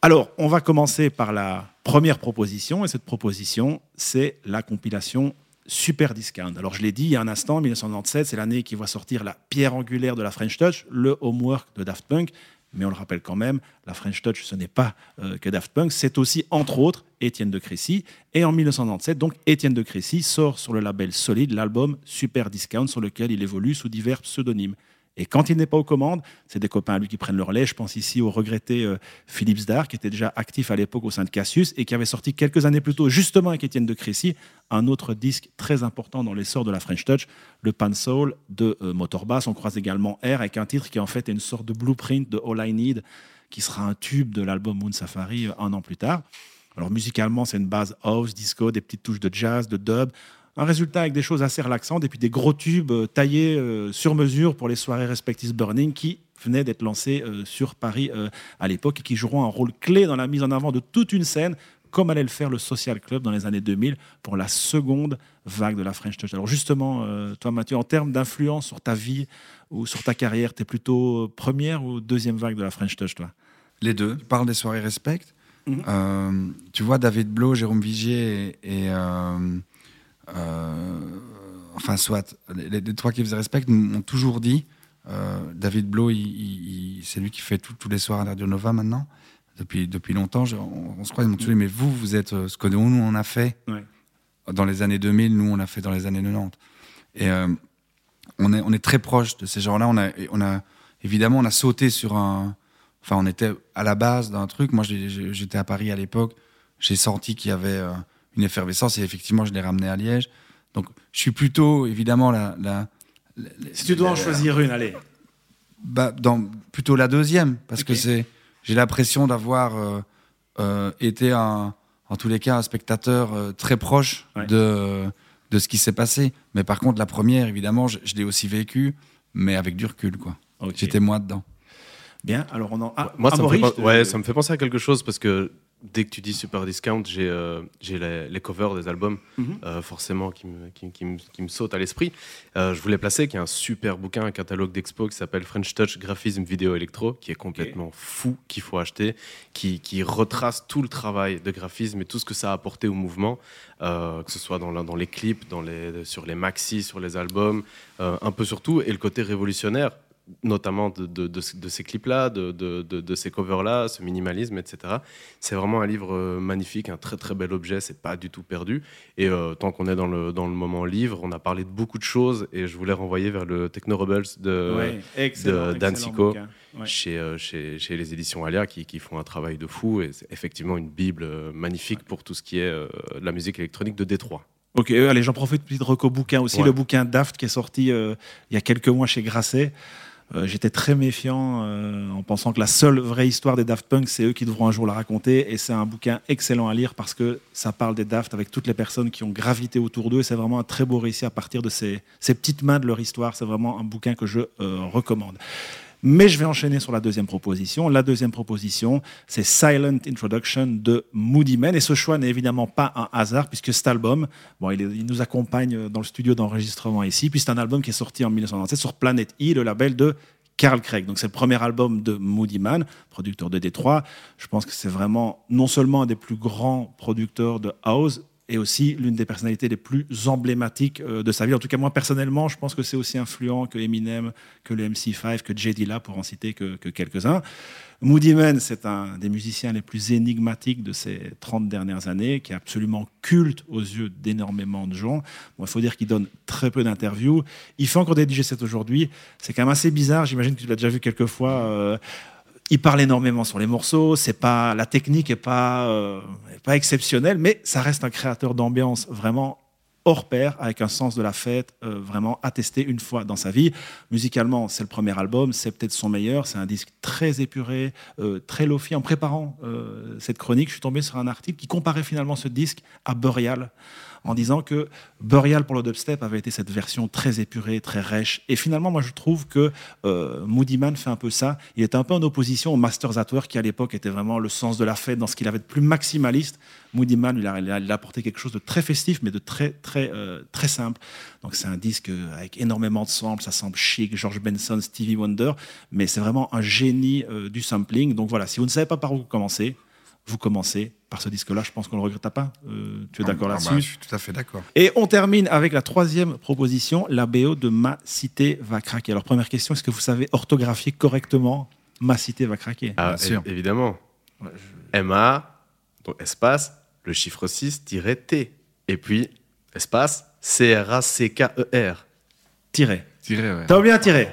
Alors, on va commencer par la première proposition, et cette proposition, c'est la compilation Super Discount. Alors, je l'ai dit il y a un instant, 1997, c'est l'année qui va sortir la pierre angulaire de la French Touch, le homework de Daft Punk. Mais on le rappelle quand même, la French Touch, ce n'est pas que Daft Punk, c'est aussi, entre autres, Étienne de Crécy. Et en 1997, donc, Étienne de Crécy sort sur le label Solide l'album Super Discount, sur lequel il évolue sous divers pseudonymes. Et quand il n'est pas aux commandes, c'est des copains à lui qui prennent leur lait. Je pense ici au regretté euh, Philippe Zdar, qui était déjà actif à l'époque au sein de Cassius et qui avait sorti quelques années plus tôt, justement avec Étienne de Crécy, un autre disque très important dans l'essor de la French Touch, le Pan Soul de euh, Motorbass. On croise également R avec un titre qui en fait une sorte de blueprint de All I Need, qui sera un tube de l'album Moon Safari euh, un an plus tard. Alors musicalement, c'est une base house, disco, des petites touches de jazz, de dub, un résultat avec des choses assez relaxantes et puis des gros tubes euh, taillés euh, sur mesure pour les soirées Respective Burning qui venaient d'être lancées euh, sur Paris à l'époque et qui joueront un rôle clé dans la mise en avant de toute une scène comme allait le faire le Social Club dans les années 2000 pour la seconde vague de la French Touch. Alors justement, toi Mathieu, en termes d'influence sur ta vie ou sur ta carrière, tu es plutôt première ou deuxième vague de la French Touch, toi? Les deux. Tu parles des soirées Respect. Mhm. tu vois, David Blow, Jérôme Vigier et, euh, enfin, soit, les, trois qui faisaient respect m'ont toujours dit euh, David Blow, c'est lui qui fait tous les soirs à Radio Nova maintenant, depuis, depuis longtemps. on, se croit, ils m'ont toujours dit Mais vous, vous êtes euh, ce que nous, on a fait dans les années 2000, nous, on a fait dans les années 90. Et on, est, on est très proche de ces gens-là. On a, on a, évidemment, on a sauté sur un. Enfin, on était à la base d'un truc. Moi, j'étais à Paris à l'époque. J'ai senti qu'il y avait une effervescence et effectivement, je l'ai ramené à Liège. Donc, je suis plutôt, évidemment, la. la, si tu dois en choisir une, allez. Bah, dans, plutôt la deuxième, parce que c'est, j'ai l'impression d'avoir euh, euh, été, un, en tous les cas, un spectateur euh, très proche de, de ce qui s'est passé. Mais par contre, la première, évidemment, je, l'ai aussi vécu, mais avec du recul, quoi. J'étais moi dedans. Bien, alors on en. Ah, moi, ça, me fait, ouais, ça me fait penser à quelque chose parce que dès que tu dis Super Discount, j'ai euh, les, covers des albums, mhm. euh, forcément, qui me, qui, qui, me, sautent à l'esprit. Euh, je voulais placer qu'il y a un super bouquin, un catalogue d'expo qui s'appelle French Touch Graphisme Vidéo Électro, qui est complètement fou, qu'il faut acheter, qui, retrace tout le travail de graphisme et tout ce que ça a apporté au mouvement, que ce soit dans, dans les clips, dans les, sur les maxis, sur les albums, un peu sur tout, et le côté révolutionnaire notamment de, de, ces clips-là, de, ces covers-là, ce minimalisme, etc. C'est vraiment un livre euh, magnifique, un très très bel objet, c'est pas du tout perdu. Et euh, tant qu'on est dans le, dans le moment livre, on a parlé de beaucoup de choses et je voulais renvoyer vers le Techno Rebels de, d'Antico chez, euh, chez, chez, les éditions Alia qui, qui, font un travail de fou et c'est effectivement une bible magnifique pour tout ce qui est la musique électronique de Détroit. Ok, allez, j'en profite de reco bouquin aussi, le bouquin Daft qui est sorti il y a quelques mois chez Grasset. Euh, j'étais très méfiant euh, en pensant que la seule vraie histoire des Daft Punk, c'est eux qui devront un jour la raconter. Et c'est un bouquin excellent à lire parce que ça parle des Daft avec toutes les personnes qui ont gravité autour d'eux. Et c'est vraiment un très beau récit à partir de ces, petites mains de leur histoire. C'est vraiment un bouquin que je euh, recommande. Mais je vais enchaîner sur la deuxième proposition. La deuxième proposition, c'est Silent Introduction de Moody Man. Et ce choix n'est évidemment pas un hasard, puisque cet album, bon, il, il nous accompagne dans le studio d'enregistrement ici, puis c'est un album qui est sorti en 1997 sur Planet E, le label de Carl Craig. Donc c'est le premier album de Moody Man, producteur de Détroit. Je pense que c'est vraiment non seulement un des plus grands producteurs de house, et aussi l'une des personnalités les plus emblématiques euh, de sa vie. En tout cas, moi, personnellement, je pense que c'est aussi influent que Eminem, que le MC5, que J. Dilla, pour en citer que, quelques-uns. Moody Man, c'est un des musiciens les plus énigmatiques de ces 30 dernières années, qui est absolument culte aux yeux d'énormément de gens. il faut dire qu'il donne très peu d'interviews. Il fait encore des DJ sets aujourd'hui. C'est quand même assez bizarre. J'imagine que tu l'as déjà vu quelques fois. Euh, il parle énormément sur les morceaux. C'est pas la technique est pas euh, pas exceptionnelle, mais ça reste un créateur d'ambiance vraiment hors pair, avec un sens de la fête euh, vraiment attesté une fois dans sa vie. Musicalement, c'est le premier album, c'est peut-être son meilleur. C'est un disque très épuré, euh, très lofi. En préparant cette chronique, je suis tombé sur un article qui comparait finalement ce disque à Burial en disant que Burial pour le dubstep avait été cette version très épurée, très rêche. Et finalement, moi, je trouve que euh, Moody Man fait un peu ça. Il est un peu en opposition au Masters at Work, qui à l'époque était vraiment le sens de la fête, dans ce qu'il avait de plus maximaliste. Moody Man, il a, apporté quelque chose de très festif, mais de très, très très, euh, très simple. Donc c'est un disque avec énormément de samples, ça semble chic, George Benson, Stevie Wonder, mais c'est vraiment un génie euh, du sampling. Donc voilà, si vous ne savez pas par où commencer, vous commencez par ce disque-là. Je pense qu'on ne le regrette pas. Euh, tu es Ah, d'accord ah là-dessus bah, Je suis tout à fait d'accord. Et on termine avec la troisième proposition, la BO de Ma Cité va craquer. Alors première question, est-ce que vous savez orthographier correctement Ma Cité va craquer Ah, Bien sûr. évidemment. MA, donc espace, le chiffre 6, tiret T. Et puis, espace, C-R-A-C-K-E-R. Tiré. Tiré, ouais. T'as bien tiré.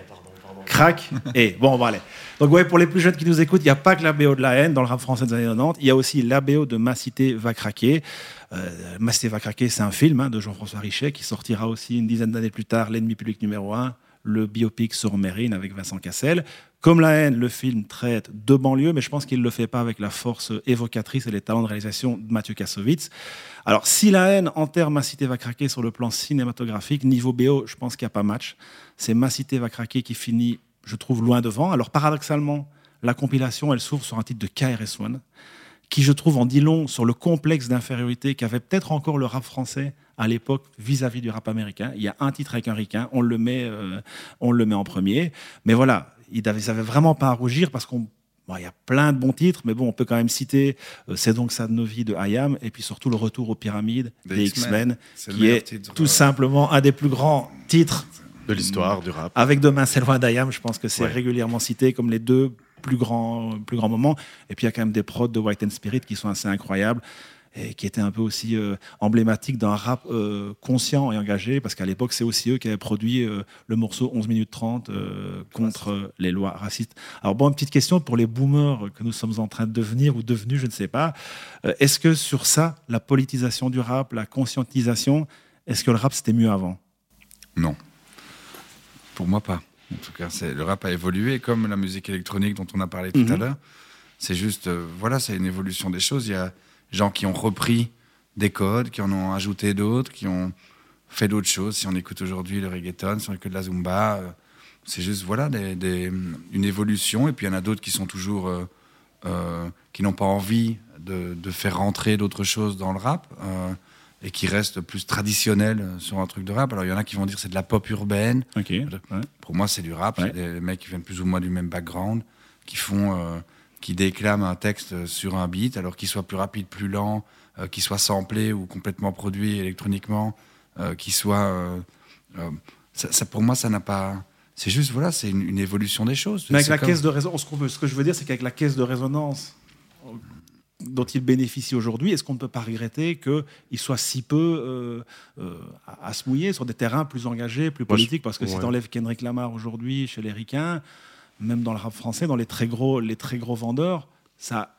Crac. Et bon, on va aller. Donc, ouais, pour les plus jeunes qui nous écoutent, il n'y a pas que la BO de la haine dans le rap français des années 90. Il y a aussi la BO de Ma Cité va craquer. Euh, Ma Cité va craquer, c'est un film hein, de Jean-François Richet qui sortira aussi une dizaine d'années plus tard, L'ennemi public numéro un, le biopic sur Mérine avec Vincent Cassel. Comme la haine, le film traite de banlieue, mais je pense qu'il ne le fait pas avec la force évocatrice et les talents de réalisation de Mathieu Kassovitz. Alors, si la haine enterre Ma Cité va craquer sur le plan cinématographique, niveau BO, je pense qu'il n'y a pas match. C'est Ma Cité va craquer qui finit, je trouve, loin devant. Alors, paradoxalement, la compilation, elle s'ouvre sur un titre de KRS-One, qui, je trouve, en dit long sur le complexe d'infériorité qu'avait peut-être encore le rap français à l'époque vis-à-vis du rap américain. Il y a un titre avec un ricain, on le met, euh, on le met en premier. Mais voilà, ils n'avaient vraiment pas à rougir parce qu'on Bon, il y a plein de bons titres, mais bon, on peut quand même citer euh, C'est donc ça de nos vies de IAM, et puis surtout le retour aux pyramides Des des X-Men. Qui est titre, tout euh, simplement un des plus grands titres. De l'histoire, du rap. Avec Demain c'est loin d'IAM, je pense que c'est Ouais. régulièrement cité comme les deux plus grands, plus grands moments. Et puis il y a quand même des prods de White and Spirit qui sont assez incroyables et qui étaient un peu aussi euh, emblématiques d'un rap euh, conscient et engagé, parce qu'à l'époque, c'est aussi eux qui avaient produit euh, le morceau 11 minutes 30 euh, contre euh, les lois racistes. Alors bon, une petite question pour les boomers que nous sommes en train de devenir ou devenus, je ne sais pas. Euh, est-ce que sur ça, la politisation du rap, la conscientisation, est-ce que le rap c'était mieux avant? Non. Pour moi, pas. En tout cas, le rap a évolué comme la musique électronique dont on a parlé tout Mhm. à l'heure. C'est juste, euh, voilà, c'est une évolution des choses. Il y a des gens qui ont repris des codes, qui en ont ajouté d'autres, qui ont fait d'autres choses. Si on écoute aujourd'hui le reggaeton, si on écoute la zumba, euh, c'est juste, voilà, des- des- une évolution. Et puis il y en a d'autres qui sont toujours, euh, qui n'ont pas envie de, de faire rentrer d'autres choses dans le rap. Euh, et qui restent plus traditionnels euh, sur un truc de rap. Alors il y en a qui vont dire que c'est de la pop urbaine. Ok. Pour moi, c'est du rap. Ouais. C'est des mecs qui viennent plus ou moins du même background, qui font, euh, qui déclament un texte sur un beat, alors qu'il soit plus rapide, plus lent, euh, qu'il soit samplé ou complètement produit électroniquement, euh, qu'il soit. euh, euh, ça, ça, pour moi, ça n'a pas. C'est juste, voilà, c'est une, une évolution des choses. Mais avec la comme- caisse de résonance, ce que je veux dire, c'est qu'avec la caisse de résonance dont il bénéficie aujourd'hui, est-ce qu'on ne peut pas regretter qu'il soit si peu euh, euh, à, à se mouiller sur des terrains plus engagés, plus Moi, je- politiques? Parce que si tu enlèves Kendrick Lamar aujourd'hui chez les Ricains, même dans le rap français, dans les très gros, les très gros vendeurs, ça a,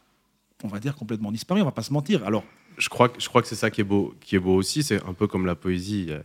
on va dire, complètement disparu, on va pas se mentir. Alors, je crois, que- je crois que c'est ça qui est beau, qui est beau aussi. C'est un peu comme la poésie il y a,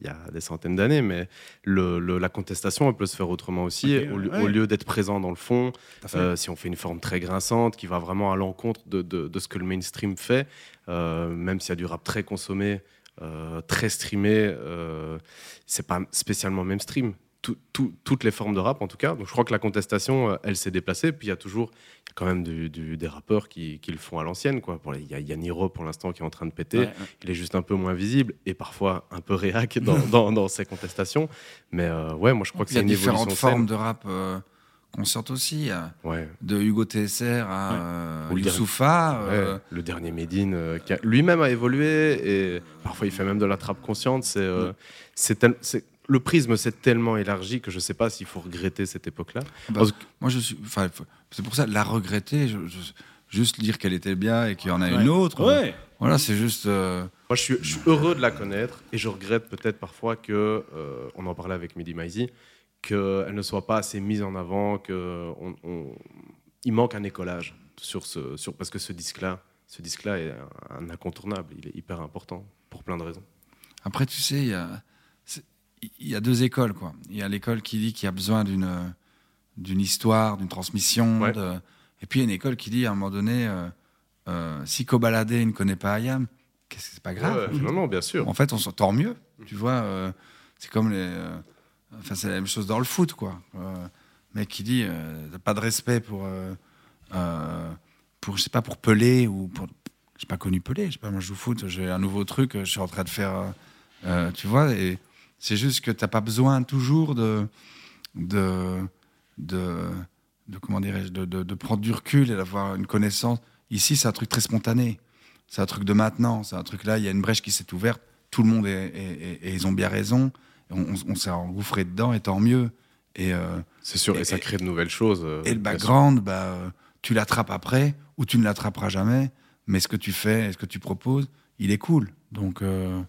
il y des centaines d'années, mais le, le- la contestation, elle peut se faire autrement aussi. Au, lieu- ouais. au lieu d'être présent dans le fond, euh, si on fait une forme très grinçante qui va vraiment à l'encontre de, de- de ce que le mainstream fait, euh, même s'il y a du rap très consommé, euh, très streamé, euh, c'est pas spécialement mainstream. Tout- tout- toutes les formes de rap, en tout cas. Donc, je crois que la contestation, euh, elle s'est déplacée. Puis il y a toujours, il y a quand même du- du- des rappeurs qui, qui le font à l'ancienne. quoi. Pour les- Il y a, y a Niro pour l'instant qui est en train de péter. Ouais, ouais. Il est juste un peu moins visible et parfois un peu réac dans, dans, dans ses contestations. Mais euh, ouais, moi je crois que Il y c'est a une différentes évolution formes de rap euh, qu'on sorte aussi. Ouais. De Hugo TSR à Ouais. euh, le. Ouais, euh, le dernier Medine, euh, qui a- lui-même a évolué et parfois il fait même de la trappe consciente. C'est, c'est tel- c'est- le prisme s'est tellement élargi que je ne sais pas s'il faut regretter cette époque-là. Bah, Parce que- Moi, je suis. Enfin, c'est pour ça, la regretter, je- je- juste dire qu'elle était bien et qu'il y en a Ouais. une autre. Ouais. Voilà, c'est juste. euh, Moi, je suis, je suis heureux de la connaître et je regrette peut-être parfois que, euh, on en parlait avec Midi Maizy, qu'elle ne soit pas assez mise en avant, que on, on- il manque un écolage sur ce, sur, parce que ce disque-là, ce disque-là est un, un incontournable, il est hyper important pour plein de raisons. Après, tu sais, il y a, il y a deux écoles, quoi. Il y a l'école qui dit qu'il y a besoin d'une d'une histoire, d'une transmission. Ouais. de- Et puis, il y a une école qui dit, à un moment donné, euh, euh, si Kobalade ne connaît pas Ayam, qu'est-ce que c'est pas grave. Ouais, non, non, bien sûr. En fait, on s'entend mieux. Tu vois, euh, c'est comme les. euh, enfin, c'est la même chose dans le foot, quoi. Euh, mec qui dit, t'as pas de respect pour. pour, je sais pas, pour Pelé ou pour. J'ai pas connu Pelé. Je sais pas, moi je joue au foot, j'ai un nouveau truc, je suis en train de faire. tu vois, et c'est juste que tu n'as pas besoin toujours de, de, de, de comment dirais-je, de, de, de prendre du recul et d'avoir une connaissance. Ici, c'est un truc très spontané. C'est un truc de maintenant. C'est un truc là, il y a une brèche qui s'est ouverte. Tout le monde est, est- est- et ils ont bien raison. On, on- on s'est engouffré dedans, et tant mieux. Et, euh, C'est sûr, et, Et- ça crée de nouvelles choses. euh, et le background, bah, tu l'attrapes après ou tu ne l'attraperas jamais. Mais ce que tu fais, ce que tu proposes, il est cool. Donc, euh,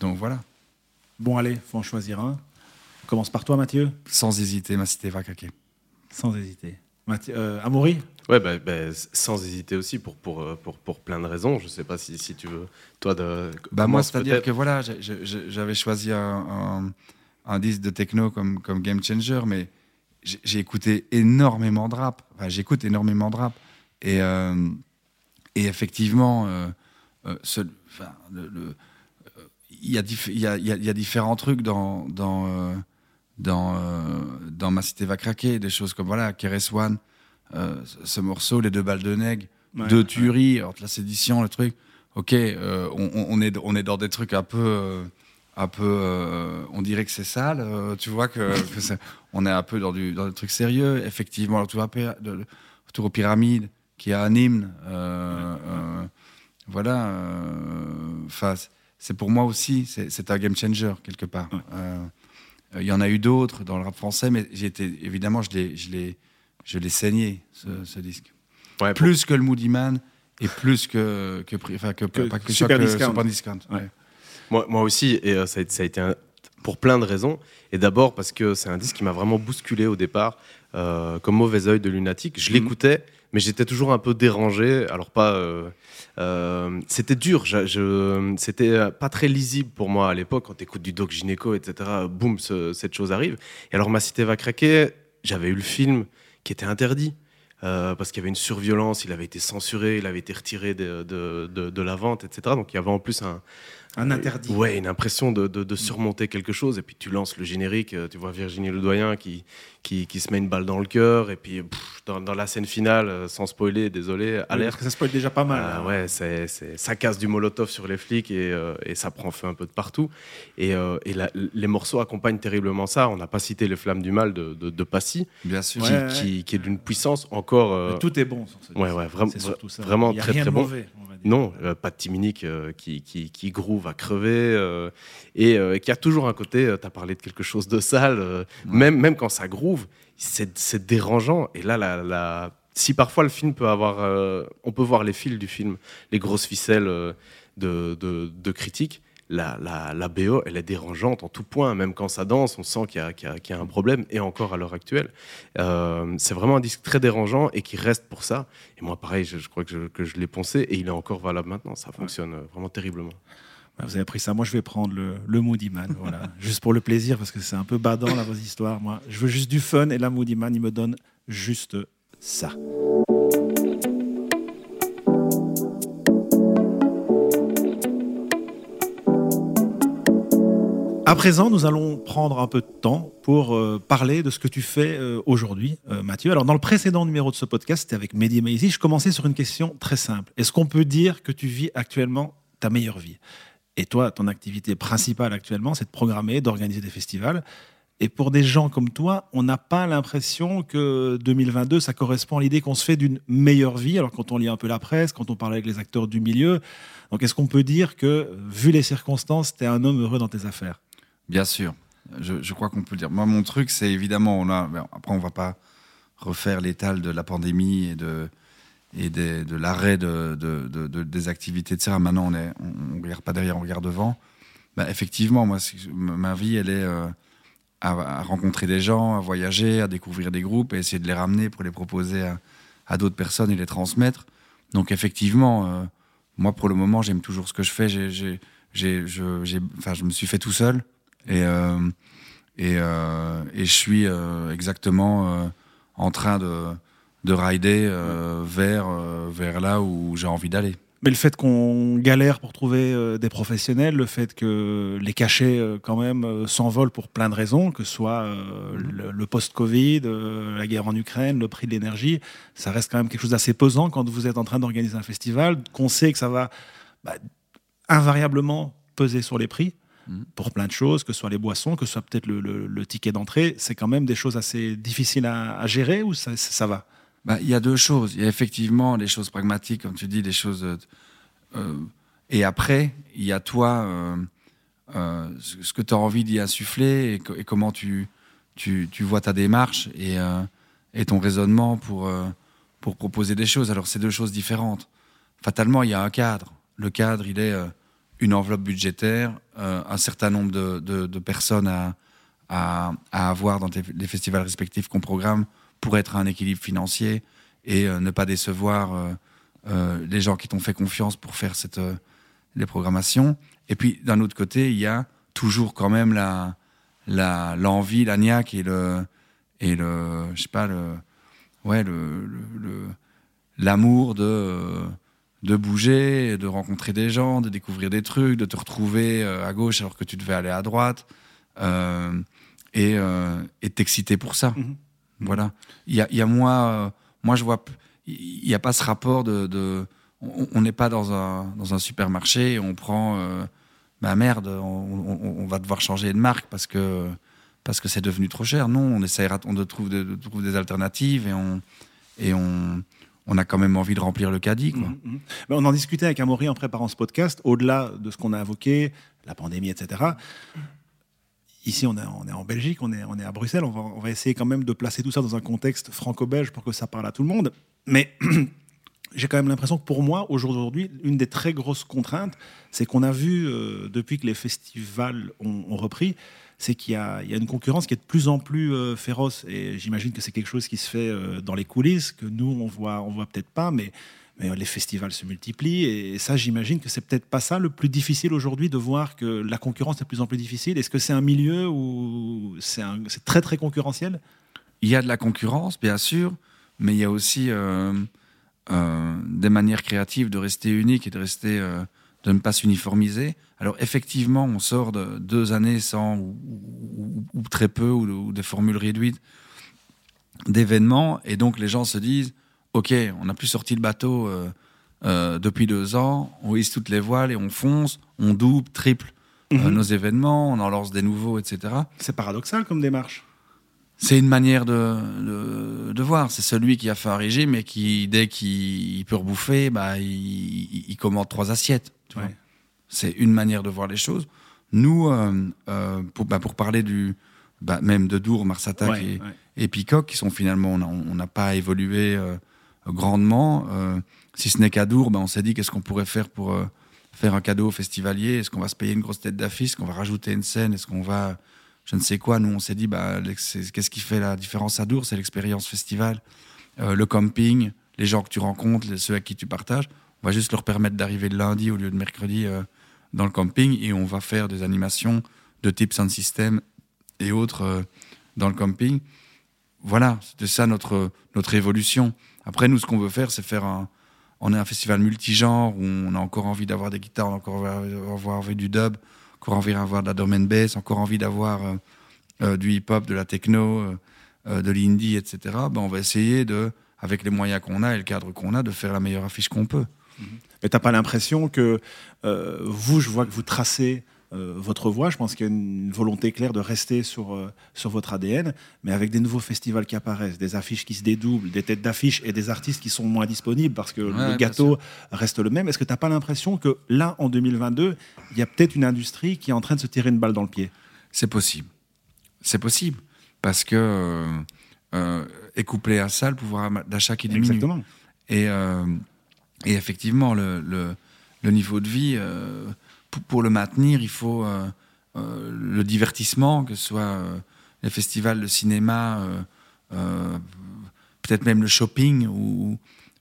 donc voilà. Bon, allez, faut en choisir un. On commence par toi, Mathieu, Sans hésiter, ma cité va craquer. sans hésiter. Mathieu, euh, Amaury Ouais, bah, bah, sans hésiter aussi pour, pour, euh, pour, pour plein de raisons. Je sais pas si, si tu veux, toi, de. Bah moi, c'est-à-dire que voilà, j'avais choisi un, un- un disque de techno comme, comme Game Changer, mais j'ai écouté énormément de rap. Enfin, j'écoute énormément de rap. Et, euh, et effectivement, euh, euh, ce- enfin, le- le- euh, il y, a diff- il y, a, il y a- il y a différents trucs dans, dans, euh, dans, euh, dans Ma Cité va craquer, des choses comme voilà, Keres One, euh, ce- ce morceau, Les deux balles de nègre, Ouais, deux tueries, la sédition, le truc. Ok, euh, on, est, on est dans des trucs un peu. un peu on dirait que c'est sale, tu vois, que, que c'est- on est un peu dans, du, dans des trucs sérieux. Effectivement, le tour, à pyra- de- le tour aux pyramides, qui a un hymne. voilà. Enfin, c'est- pour moi aussi, c'est un game changer, quelque part. Ouais. Euh, euh, Il y en a eu d'autres dans le rap français, mais j'ai été, évidemment, je l'ai, je saigné, ce, ce disque. Ouais, pour- Plus que le Moody Man et plus que, que, enfin, que, Que pas que Super que Discount. Super Discount. Ouais. Moi, moi aussi, et euh, ça, a, ça a été un- pour plein de raisons. Et d'abord parce que c'est un disque qui m'a vraiment bousculé au départ, euh, comme Mauvais Oeil de Lunatic. Je Mhm. l'écoutais, mais j'étais toujours un peu dérangé. Alors pas, euh, euh, c'était dur. Je, c'était pas très lisible pour moi à l'époque quand t'écoutes du Doc Gynéco, etc. Boum, ce- cette chose arrive. Et alors ma cité va craquer. J'avais eu le film qui était interdit. euh, parce qu'il y avait une surviolence, il avait été censuré, il avait été retiré de- de la vente, etc. Donc il y avait en plus un, Un interdit. Ouais, une impression de, de- de surmonter quelque chose. Et puis tu lances le générique, euh, tu vois Virginie Ledoyen qui, qui, qui se met une balle dans le cœur. Et puis pff, dans, dans la scène finale, euh, sans spoiler, désolé, Parce alerte. que ça spoil déjà pas mal. Ah hein. ouais, c'est, c'est- ça casse du molotov sur les flics et, euh, et ça prend feu un peu de partout. Et, euh, et la- les morceaux accompagnent terriblement ça. On n'a pas cité Les Flammes du Mal de, de, de Passy, Bien sûr. qui, Ouais, ouais. qui- qui est d'une puissance encore. euh, Tout est bon sur ce ouais, ouais, vraiment- C'est surtout ça. vraiment très, rien très de bon. mauvais. Non, euh, pas de Timinique euh, qui, qui, qui groove à crever euh, et qui a toujours un côté, tu as parlé de quelque chose de sale, même, même quand ça groove, c'est dérangeant. Et là, la, la- si parfois le film peut avoir. on peut voir les fils du film, les grosses ficelles de, de, de critiques. La, la, la BO, elle est dérangeante en tout point. Même quand ça danse, on sent qu'il y, a- y y un problème, et encore à l'heure actuelle. Euh, c'est vraiment un disque très dérangeant et qui reste pour ça. Et moi, pareil, je, je crois que je, que je l'ai poncé et il est encore valable maintenant. Ça fonctionne euh, vraiment terriblement. Ouais, Vous avez pris ça. Moi, je vais prendre le, le Moody Man. voilà. Juste pour le plaisir, parce que c'est un peu badant, là, vos histoires. Moi, je veux juste du fun. Et la Moody Man, il me donne juste ça. À présent, nous allons prendre un peu de temps pour euh, parler de ce que tu fais euh, aujourd'hui, euh, Mathieu. Alors, dans le précédent numéro de ce podcast, c'était avec Mehdi Maizi, je commençais sur une question très simple. Est-ce qu'on peut dire que tu vis actuellement ta meilleure vie? Et toi, ton activité principale actuellement, c'est de programmer, d'organiser des festivals. Et pour des gens comme toi, on n'a pas l'impression que 2022, ça correspond à l'idée qu'on se fait d'une meilleure vie. Alors quand on lit un peu la presse, quand on parle avec les acteurs du milieu, donc est-ce qu'on peut dire que, vu les circonstances, tu es un homme heureux dans tes affaires? Bien sûr. Je, crois qu'on peut dire. Moi, mon truc, c'est évidemment, on a, ben, après, on va pas refaire l'étal de la pandémie et de, et des- de l'arrêt de, de- de- de- des activités, etc. Maintenant, on est, on, regarde pas derrière, on regarde devant. Ben, effectivement, moi, ma vie, elle est euh, à, rencontrer des gens, à voyager, à découvrir des groupes et essayer de les ramener pour les proposer à, à d'autres personnes et les transmettre. Donc, effectivement, euh, moi, pour le moment, j'aime toujours ce que je fais. J'ai, j'ai, j'ai- je, j'ai- je me suis fait tout seul. Et, euh, et, euh, et je suis euh, exactement en train de, de rider vers, vers là où j'ai envie d'aller. Mais le fait qu'on galère pour trouver euh, des professionnels, le fait que les cachets euh, quand même euh, s'envolent pour plein de raisons, que ce soit euh, le, le post-Covid, la guerre en Ukraine, le prix de l'énergie, ça reste quand même quelque chose d'assez pesant quand vous êtes en train d'organiser un festival, qu'on sait que ça va bah, invariablement peser sur les prix. Mhm. pour plein de choses, que ce soit les boissons, que ce soit peut-être le, ticket d'entrée. C'est quand même des choses assez difficiles à, gérer ou ça, ça va? Bah, Il y a deux choses. Il y a effectivement les choses pragmatiques, comme tu dis, des choses. Euh, et après, il y a toi, euh, euh, ce que tu as envie d'y insuffler et, comment tu, tu, tu, vois ta démarche et, et ton raisonnement pour, pour proposer des choses. Alors, c'est deux choses différentes. Fatalement, il y a un cadre. Le cadre, il est une enveloppe budgétaire, un certain nombre de, de, personnes à, à, à, avoir dans les festivals respectifs qu'on programme pour être à un équilibre financier et ne pas décevoir euh, les gens qui t'ont fait confiance pour faire cette, euh, les programmations. Et puis, d'un autre côté, il y a toujours quand même la, la, l'envie, la niaque et le, et le, je sais pas, le, ouais, le, le, l'amour de, de bouger, de rencontrer des gens, de découvrir des trucs, de te retrouver euh, à gauche alors que tu devais aller à droite, euh, et, euh, t'exciter pour ça. Mm-hmm. Voilà. Il y a, y a moi, moi je vois il n'y a pas ce rapport de. on n'est pas dans un, dans un supermarché et on prend. Euh, bah merde, on, va devoir changer de marque parce que parce que c'est devenu trop cher. Non, on essaiera, on de trouver, de, trouver des alternatives et on et on, on a quand même envie de remplir le caddie. Quoi. Mmh. Mais on en discutait avec Amaury en préparant ce podcast, au-delà de ce qu'on a évoqué, la pandémie, etc. Ici, on est, en Belgique, on est, à Bruxelles, on va, on va essayer quand même de placer tout ça dans un contexte franco-belge pour que ça parle à tout le monde. Mais j'ai quand même l'impression que pour moi, aujourd'hui, une des très grosses contraintes, c'est qu'on a vu, euh, depuis que les festivals ont, repris, c'est qu'il y, a une concurrence qui est de plus en plus euh, féroce. Et j'imagine que c'est quelque chose qui se fait euh, dans les coulisses, que nous, on voit, voit peut-être pas, mais, les festivals se multiplient. Et, ça, j'imagine que c'est peut-être pas ça le plus difficile aujourd'hui de voir que la concurrence est de plus en plus difficile. Est-ce que c'est un milieu où c'est très, très concurrentiel? Il y a de la concurrence, bien sûr mais il y a aussi euh, des manières créatives de rester unique et de rester de ne pas s'uniformiser. Alors effectivement, on sort de deux années sans ou, très peu ou, des formules réduites d'événements, et donc les gens se disent ok, on n'a plus sorti le bateau depuis deux ans, on hisse toutes les voiles et on fonce, on double, triple mhm. nos événements, on en lance des nouveaux, etc. C'est paradoxal comme démarche. C'est une manière de, de, voir. C'est celui qui a fait un régime et qui, dès qu'il peut rebouffer, bah, il, commande trois assiettes. C'est une manière de voir les choses. Nous, euh, euh, pour, bah, pour parler du, bah, même de Dour, Marsatak et, et, Peacock, qui sont finalement, on n'a pas évolué euh, grandement. si ce n'est qu'à Dour, bah, on s'est dit qu'est-ce qu'on pourrait faire pour faire un cadeau festivalier? Est-ce qu'on va se payer une grosse tête d'affiche? Est-ce qu'on va rajouter une scène? Est-ce qu'on va je ne sais quoi? Nous, on s'est dit, qu'est-ce qui fait la différence à Dour? C'est l'expérience festival, le camping, les gens que tu rencontres, ceux avec qui tu partages. On va juste leur permettre d'arriver le lundi au lieu de mercredi euh, dans le camping et on va faire des animations de type sound system et autres euh, dans le camping. Voilà, c'était ça notre, notre évolution. Après, nous, ce qu'on veut faire, c'est faire un. On est un festival multigenre où on a encore envie d'avoir des guitares, encore envie du dub, encore envie d'avoir de la drum bass, encore envie d'avoir euh, du hip-hop, de la techno, de l'indie, etc. Ben, on va essayer de, avec les moyens qu'on a et le cadre qu'on a, de faire la meilleure affiche qu'on peut. Mais tu n'as pas l'impression que vous, je vois que vous tracez votre voix. Je pense qu'il y a une volonté claire de rester sur, sur votre ADN, mais avec des nouveaux festivals qui apparaissent, des affiches qui se dédoublent, des têtes d'affiches et des artistes qui sont moins disponibles parce que le gâteau reste le même. Est-ce que tu n'as pas l'impression que là, en 2022, il y a peut-être une industrie qui est en train de se tirer une balle dans le pied? C'est possible. C'est possible. Parce que euh, euh est couplé à ça le pouvoir d'achat qui diminue. Exactement. Et, euh, et effectivement, le, le, niveau de vie, euh, pour, le maintenir, il faut le divertissement, que ce soit les festivals de cinéma, peut-être même le shopping ou,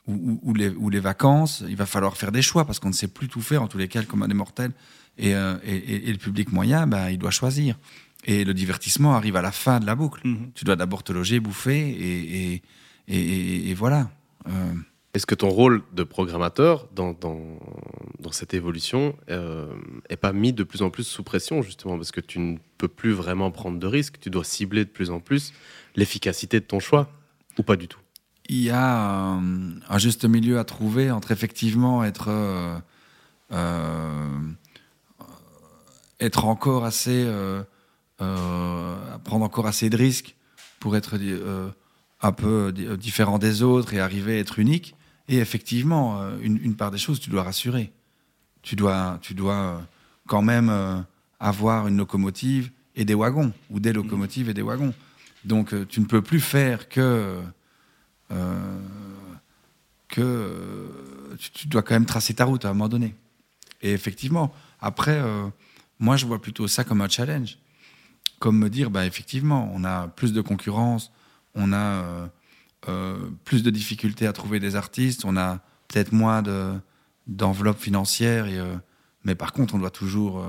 ou, les, ou, les, vacances. Il va falloir faire des choix parce qu'on ne sait plus tout faire, en tous les cas, comme des mortels. Euh, et, et, le public moyen, bah, il doit choisir. Et le divertissement arrive à la fin de la boucle. Mhm. Tu dois d'abord te loger, bouffer, et, et voilà. Euh. Est-ce que ton rôle de programmateur dans, dans, cette évolution euh, est pas mis de plus en plus sous pression, justement, parce que tu ne peux plus vraiment prendre de risques, tu dois cibler de plus en plus l'efficacité de ton choix, ou pas du tout? Il y a un, un, juste milieu à trouver entre effectivement être être encore assez, prendre encore assez de risques pour être un peu différent des autres et arriver à être unique. Et effectivement, une, une part des choses, tu dois rassurer. Tu dois, tu dois quand même avoir une locomotive et des wagons, ou des locomotives et des wagons. Donc tu ne peux plus faire que euh, tu, dois quand même tracer ta route à un moment donné. Et effectivement, après, euh, moi, je vois plutôt ça comme un challenge. Comme me dire, bah, effectivement, on a plus de concurrence, on a euh, plus de difficultés à trouver des artistes, on a peut-être moins de, d'enveloppe financière, et, mais par contre, on doit, toujours,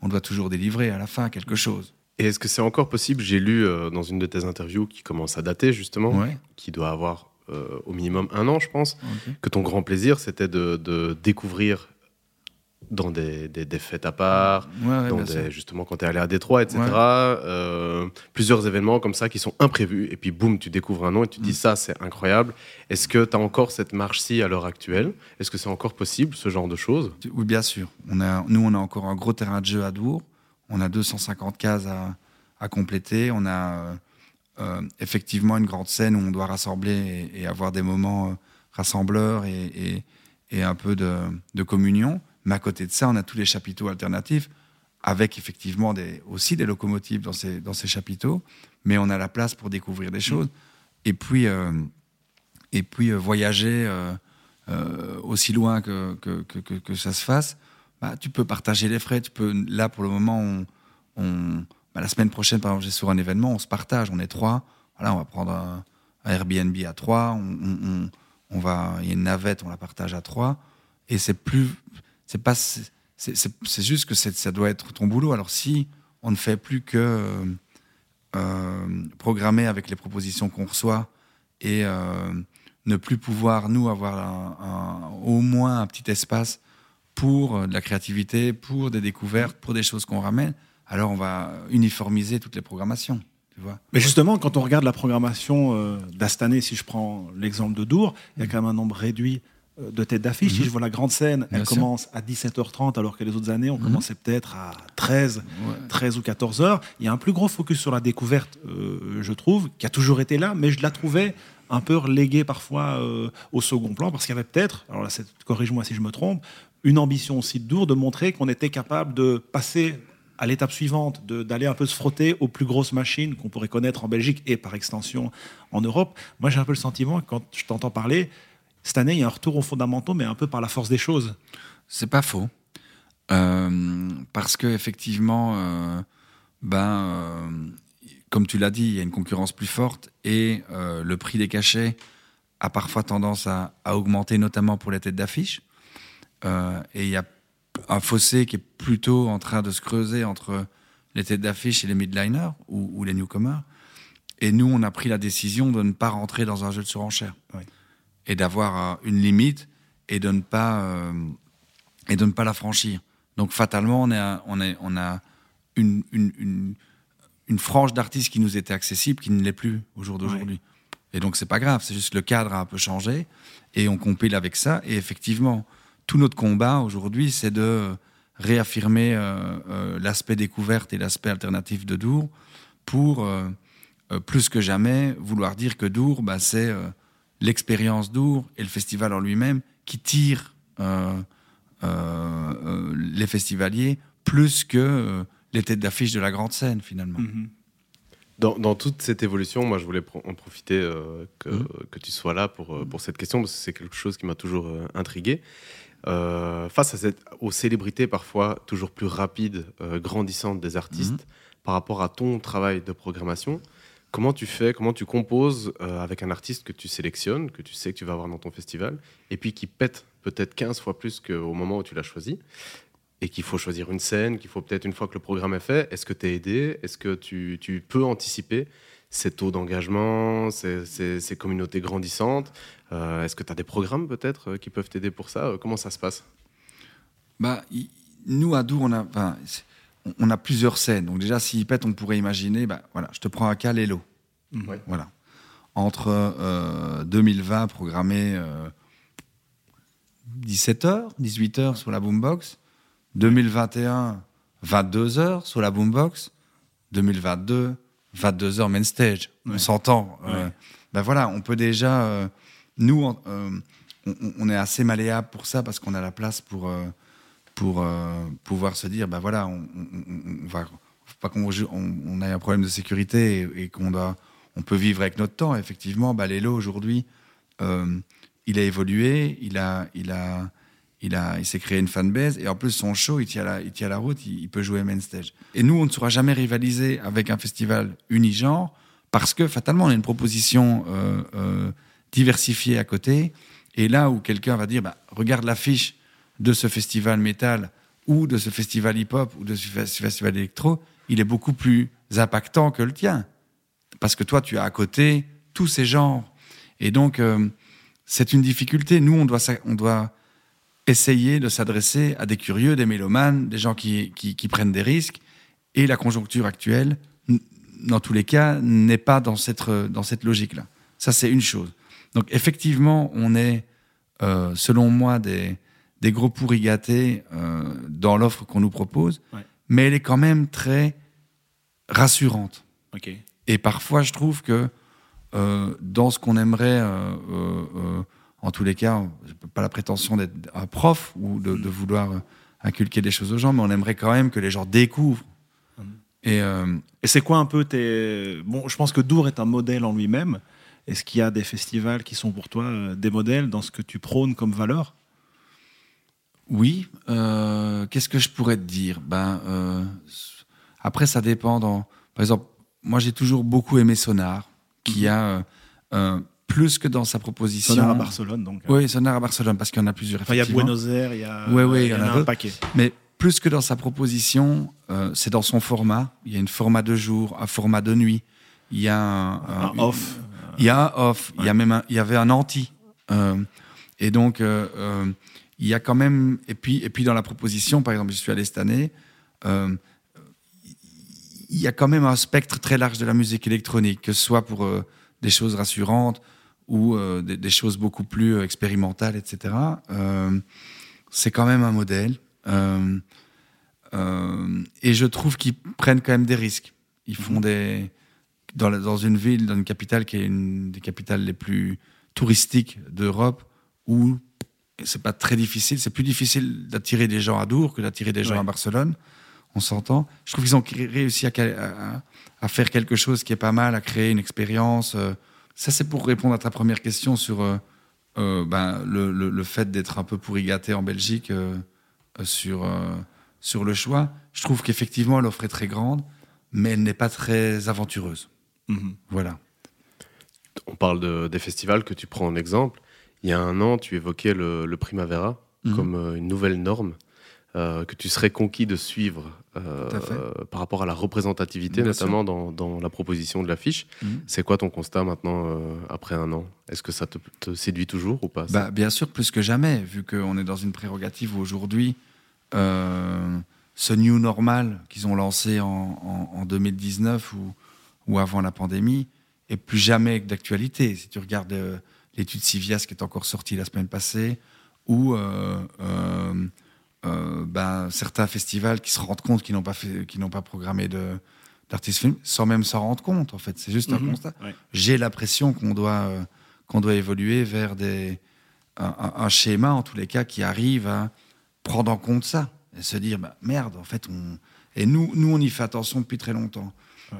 on doit toujours délivrer à la fin quelque chose. Et est-ce que c'est encore possible J'ai lu dans une de tes interviews qui commence à dater justement, qui doit avoir euh, au minimum un an, je pense, que ton grand plaisir, c'était de, découvrir dans des, fêtes à part, justement quand tu es allé à Détroit, etc. Euh, plusieurs événements comme ça qui sont imprévus, et puis boum, tu découvres un nom et tu te dis mm. ça, c'est incroyable. Est-ce que tu as encore cette marche-ci à l'heure actuelle? Est-ce que c'est encore possible, ce genre de choses? Oui, bien sûr. On a, nous, on a encore un gros terrain de jeu à Dour. On a 250 cases à, à compléter. On a euh, effectivement une grande scène où on doit rassembler et, avoir des moments euh, rassembleurs et, un peu de, communion. Mais à côté de ça, on a tous les chapiteaux alternatifs avec effectivement aussi des locomotives dans ces, chapiteaux, mais on a la place pour découvrir des choses. Et puis, euh, et puis voyager aussi loin que, que, ça se fasse, bah, tu peux partager les frais. Tu peux, là, pour le moment, bah, la semaine prochaine, par exemple, j'ai sur un événement, on se partage, on est trois. Voilà, on va prendre un, Airbnb à trois. On, on, va, il y a une navette, on la partage à trois. Et c'est plus, c'est pas, c'est juste que ça doit être ton boulot. Alors si on ne fait plus que euh, programmer avec les propositions qu'on reçoit et euh, ne plus pouvoir nous avoir au moins un petit espace pour euh, de la créativité, pour des découvertes, pour des choses qu'on ramène alors on va uniformiser toutes les programmations. Mais justement, quand on regarde la programmation euh, d'Astané, si je prends l'exemple de Dour, il y a quand même un nombre réduit euh, de têtes d'affiche. Si mhm. je vois la grande scène, elle commence à 17h30, alors que les autres années, on mhm. commençait peut-être à 13, 13 ou 14h. Il y a un plus gros focus sur la découverte, euh, je trouve, qui a toujours été là, mais je la trouvais un peu reléguée parfois au second plan, parce qu'il y avait peut-être, alors là, corrige-moi si je me trompe, une ambition aussi Dour de montrer qu'on était capable de passer à l'étape suivante, d'aller un peu se frotter aux plus grosses machines qu'on pourrait connaître en Belgique et par extension en Europe. Moi, j'ai un peu le sentiment, quand je t'entends parler, cette année, il y a un retour aux fondamentaux, mais un peu par la force des choses. C'est pas faux. Euh, parce que effectivement, euh, ben, euh, comme tu l'as dit, il y a une concurrence plus forte et le prix des cachets a parfois tendance à, à augmenter, notamment pour les têtes d'affiche. et il y a un fossé qui est plutôt en train de se creuser entre les têtes d'affiche et les midliners ou, les newcomers. Et nous, on a pris la décision de ne pas rentrer dans un jeu de surenchère et d'avoir une limite et de ne pas euh, et de ne pas la franchir. Donc fatalement, on, est on, est, on a une, une, une, frange d'artistes qui nous était accessible, qui ne l'est plus au jour d'aujourd'hui. Et donc c'est pas grave, c'est juste le cadre a un peu changé et on compile avec ça. Et effectivement, tout notre combat aujourd'hui, c'est de réaffirmer euh, euh, l'aspect découverte et l'aspect alternatif de Dour pour, euh, plus que jamais, vouloir dire que Dour, bah, c'est l'expérience Dour et le festival en lui-même qui tire les festivaliers plus que les têtes d'affiche de la grande scène, finalement. Mm-hmm. Dans, toute cette évolution, moi, je voulais en profiter que, mm-hmm. que, tu sois là pour, pour cette question, parce que c'est quelque chose qui m'a toujours intrigué. Euh, face à cette, aux célébrités parfois toujours plus rapides, euh, grandissantes des artistes, mhm. par rapport à ton travail de programmation, comment tu fais, comment tu composes euh, avec un artiste que tu sélectionnes, que tu sais que tu vas avoir dans ton festival, et puis qui pète peut-être 15 fois plus qu'au moment où tu l'as choisi, et qu'il faut choisir une scène, qu'il faut peut-être une fois que le programme est fait, est-ce que tu es aidé Est-ce que tu, tu peux anticiper ces taux d'engagement, ces, ces, communautés grandissantes euh, Est-ce que tu as des programmes peut-être euh, qui peuvent t'aider pour ça Comment ça se passe? Bah, Nous, à Dour, on a, on a plusieurs scènes. Donc déjà, s'il pète, on pourrait imaginer, bah, voilà, je te prends un cas, Lélo. Mmh. Voilà. Entre 2020, programmé 17h, 18h sur la Boombox. 2021, 22 heures sur la boombox. 2022, 22 heures main stage. On s'entend. Euh, ben voilà, on peut déjà. Euh, nous, euh, on, est assez malléable pour ça parce qu'on a la place pour, pour pouvoir se dire ben voilà, on, va pas qu'on on, ait un problème de sécurité et, qu'on doit, on peut vivre avec notre temps. Effectivement, bah, Lélo aujourd'hui, il a évolué, il a, il a, il, a, il s'est créé une fanbase et en plus son show, il tient la, il tient la route, il, peut jouer main stage. Et nous, on ne saura jamais rivaliser avec un festival unigenre parce que fatalement, on a une proposition euh, euh, diversifiée à côté. Et là où quelqu'un va dire, bah, regarde l'affiche de ce festival métal ou de ce festival hip-hop ou de ce festival électro, il est beaucoup plus impactant que le tien. Parce que toi, tu as à côté tous ces genres. Et donc, euh, c'est une difficulté. Nous, on doit, on doit essayer de s'adresser à des curieux, des mélomanes, des gens qui, qui, prennent des risques. Et la conjoncture actuelle, dans tous les cas, n'est pas dans cette, dans cette logique-là. Ça, c'est une chose. Donc, effectivement, on est, euh, selon moi, des, des gros pourris gâtés euh, dans l'offre qu'on nous propose, mais elle est quand même très rassurante. Et parfois, je trouve que euh, dans ce qu'on aimerait en tous les cas, pas la prétention d'être un prof ou de, vouloir inculquer des choses aux gens, mais on aimerait quand même que les gens découvrent. Mmh. Euh, Et, c'est quoi un peu tes. Bon, je pense que Dour est un modèle en lui-même. Est-ce qu'il y a des festivals qui sont pour toi euh, des modèles dans ce que tu prônes comme valeur? Oui. Euh, qu'est-ce que je pourrais te dire? Ben, après, ça dépend. Dans... Par exemple, moi, j'ai toujours beaucoup aimé Sonar, qui mmh. a plus que dans sa proposition. Sonar à Barcelone, donc. Oui, Sonar à Barcelone, parce qu'il y en a plusieurs. il y a Buenos Aires, il y a, ouais, ouais, il y, en a, un paquet. Mais plus que dans sa proposition, euh, c'est dans son format. Il y a un format de jour, un format de nuit. Il y a un, off. Il y a un off. Il y a même il y avait un anti. Euh, et donc, euh, il y a quand même. Et puis, et puis dans la proposition, par exemple, je suis allé cette année. il y a quand même un spectre très large de la musique électronique, que ce soit pour des choses rassurantes, ou euh, des, choses beaucoup plus euh, expérimentales, etc. Euh, c'est quand même un modèle. et je trouve qu'ils prennent quand même des risques. Ils font mhm. des. Dans, dans, une ville, dans une capitale qui est une des capitales les plus touristiques d'Europe, où c'est pas très difficile, c'est plus difficile d'attirer des gens à Dour que d'attirer des gens à Barcelone. On s'entend. Je trouve qu'ils ont réussi à, à, faire quelque chose qui est pas mal, à créer une expérience. Ça, c'est pour répondre à ta première question sur euh, euh, ben, le, fait d'être un peu pourri gâté en Belgique euh, sur, sur le choix. Je trouve qu'effectivement, l'offre est très grande, mais elle n'est pas très aventureuse. Mhm. Voilà. On parle des festivals que tu prends en exemple. Il y a un an, tu évoquais le, Primavera mhm. comme une nouvelle norme. Euh, que tu serais conquis de suivre euh, par rapport à la représentativité, notamment dans, la proposition de l'affiche. Mhm. C'est quoi ton constat maintenant, euh, après un an? Est-ce que ça te, séduit toujours ou pas? Bah, Bien sûr, plus que jamais, vu qu'on est dans une prérogative où aujourd'hui, ce new normal qu'ils ont lancé en, 2019 ou, ou, avant la pandémie est plus jamais d'actualité. Si tu regardes l'étude Civias qui est encore sortie la semaine passée, ou euh, ben, certains festivals qui se rendent compte qu'ils n'ont pas, fait, n'ont pas programmé de, d'artistes films sans même s'en rendre compte, en fait. C'est juste un mhm. constat. J'ai l'impression qu'on doit, euh, qu'on doit évoluer vers des, un, schéma, en tous les cas, qui arrive à prendre en compte ça et se dire bah, merde, en fait, on. Et nous, nous, on y fait attention depuis très longtemps.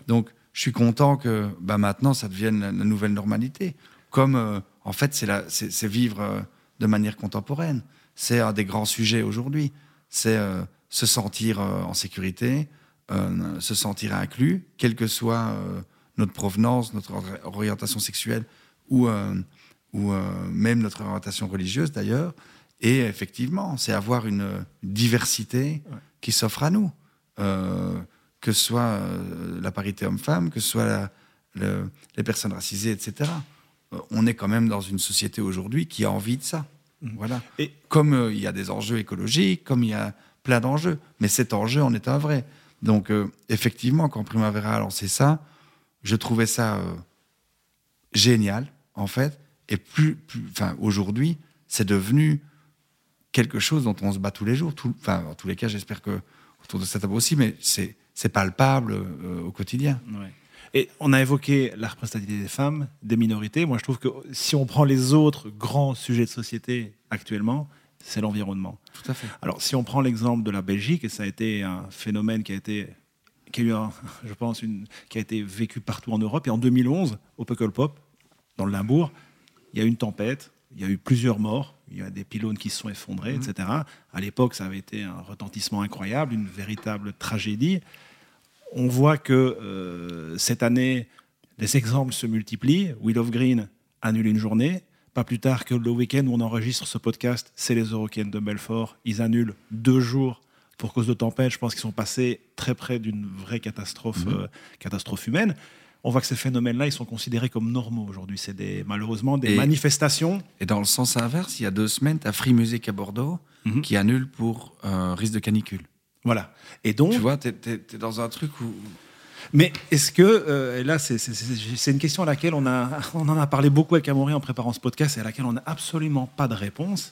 Donc, je suis content que bah, maintenant, ça devienne la, nouvelle normalité. Comme, euh, en fait, c'est, vivre de manière contemporaine c'est un des grands sujets aujourd'hui. C'est euh, se sentir euh, en sécurité, euh, se sentir inclus, quelle que soit notre provenance, notre orientation sexuelle ou même notre orientation religieuse d'ailleurs. Et effectivement, c'est avoir une diversité qui s'offre à nous, que ce soit la parité homme-femme, que ce soit les personnes racisées, etc. on est quand même dans une société aujourd'hui qui a envie de ça. Mm. Voilà. Et comme euh, il y a des enjeux écologiques, comme il y a plein d'enjeux, mais cet enjeu en est un vrai. Donc euh, effectivement, quand Primavera a lancé ça, je trouvais ça euh, génial en fait. Et plus, enfin aujourd'hui, c'est devenu quelque chose dont on se bat tous les jours. enfin, en tous les cas, j'espère que autour de cette table aussi, mais c'est c'est palpable au quotidien. Et on a évoqué la représentativité des femmes, des minorités. Moi, je trouve que si on prend les autres grands sujets de société actuellement, c'est l'environnement. Tout à fait. Alors, si on prend l'exemple de la Belgique, et ça a été un phénomène qui a été, qui a eu, je pense, une, qui a été vécu partout en Europe. Et en 2011, au Pop, dans le Limbourg, il y a eu une tempête, il y a eu plusieurs morts, il y a des pylônes qui se sont effondrés, etc. À l'époque, ça avait été un retentissement incroyable, une véritable tragédie. On voit que euh, cette année, les exemples se multiplient. Will of Green annule une journée. Pas plus tard que le week-end où on enregistre ce podcast, c'est les Eurocaines de Belfort. Ils annulent deux jours pour cause de tempête. Je pense qu'ils sont passés très près d'une vraie catastrophe, mhm. euh, catastrophe humaine. On voit que ces phénomènes-là, ils sont considérés comme normaux aujourd'hui. C'est des, malheureusement des manifestations. Et dans le sens inverse, il y a deux semaines, tu as Free Music à Bordeaux mhm. qui annule pour euh, risque de canicule. Voilà. Et donc. Tu vois, tu es, dans un truc où. Mais est-ce que, euh, et là, c'est une question à laquelle on, a, on en a parlé beaucoup avec Amaury en préparant ce podcast et à laquelle on n'a absolument pas de réponse.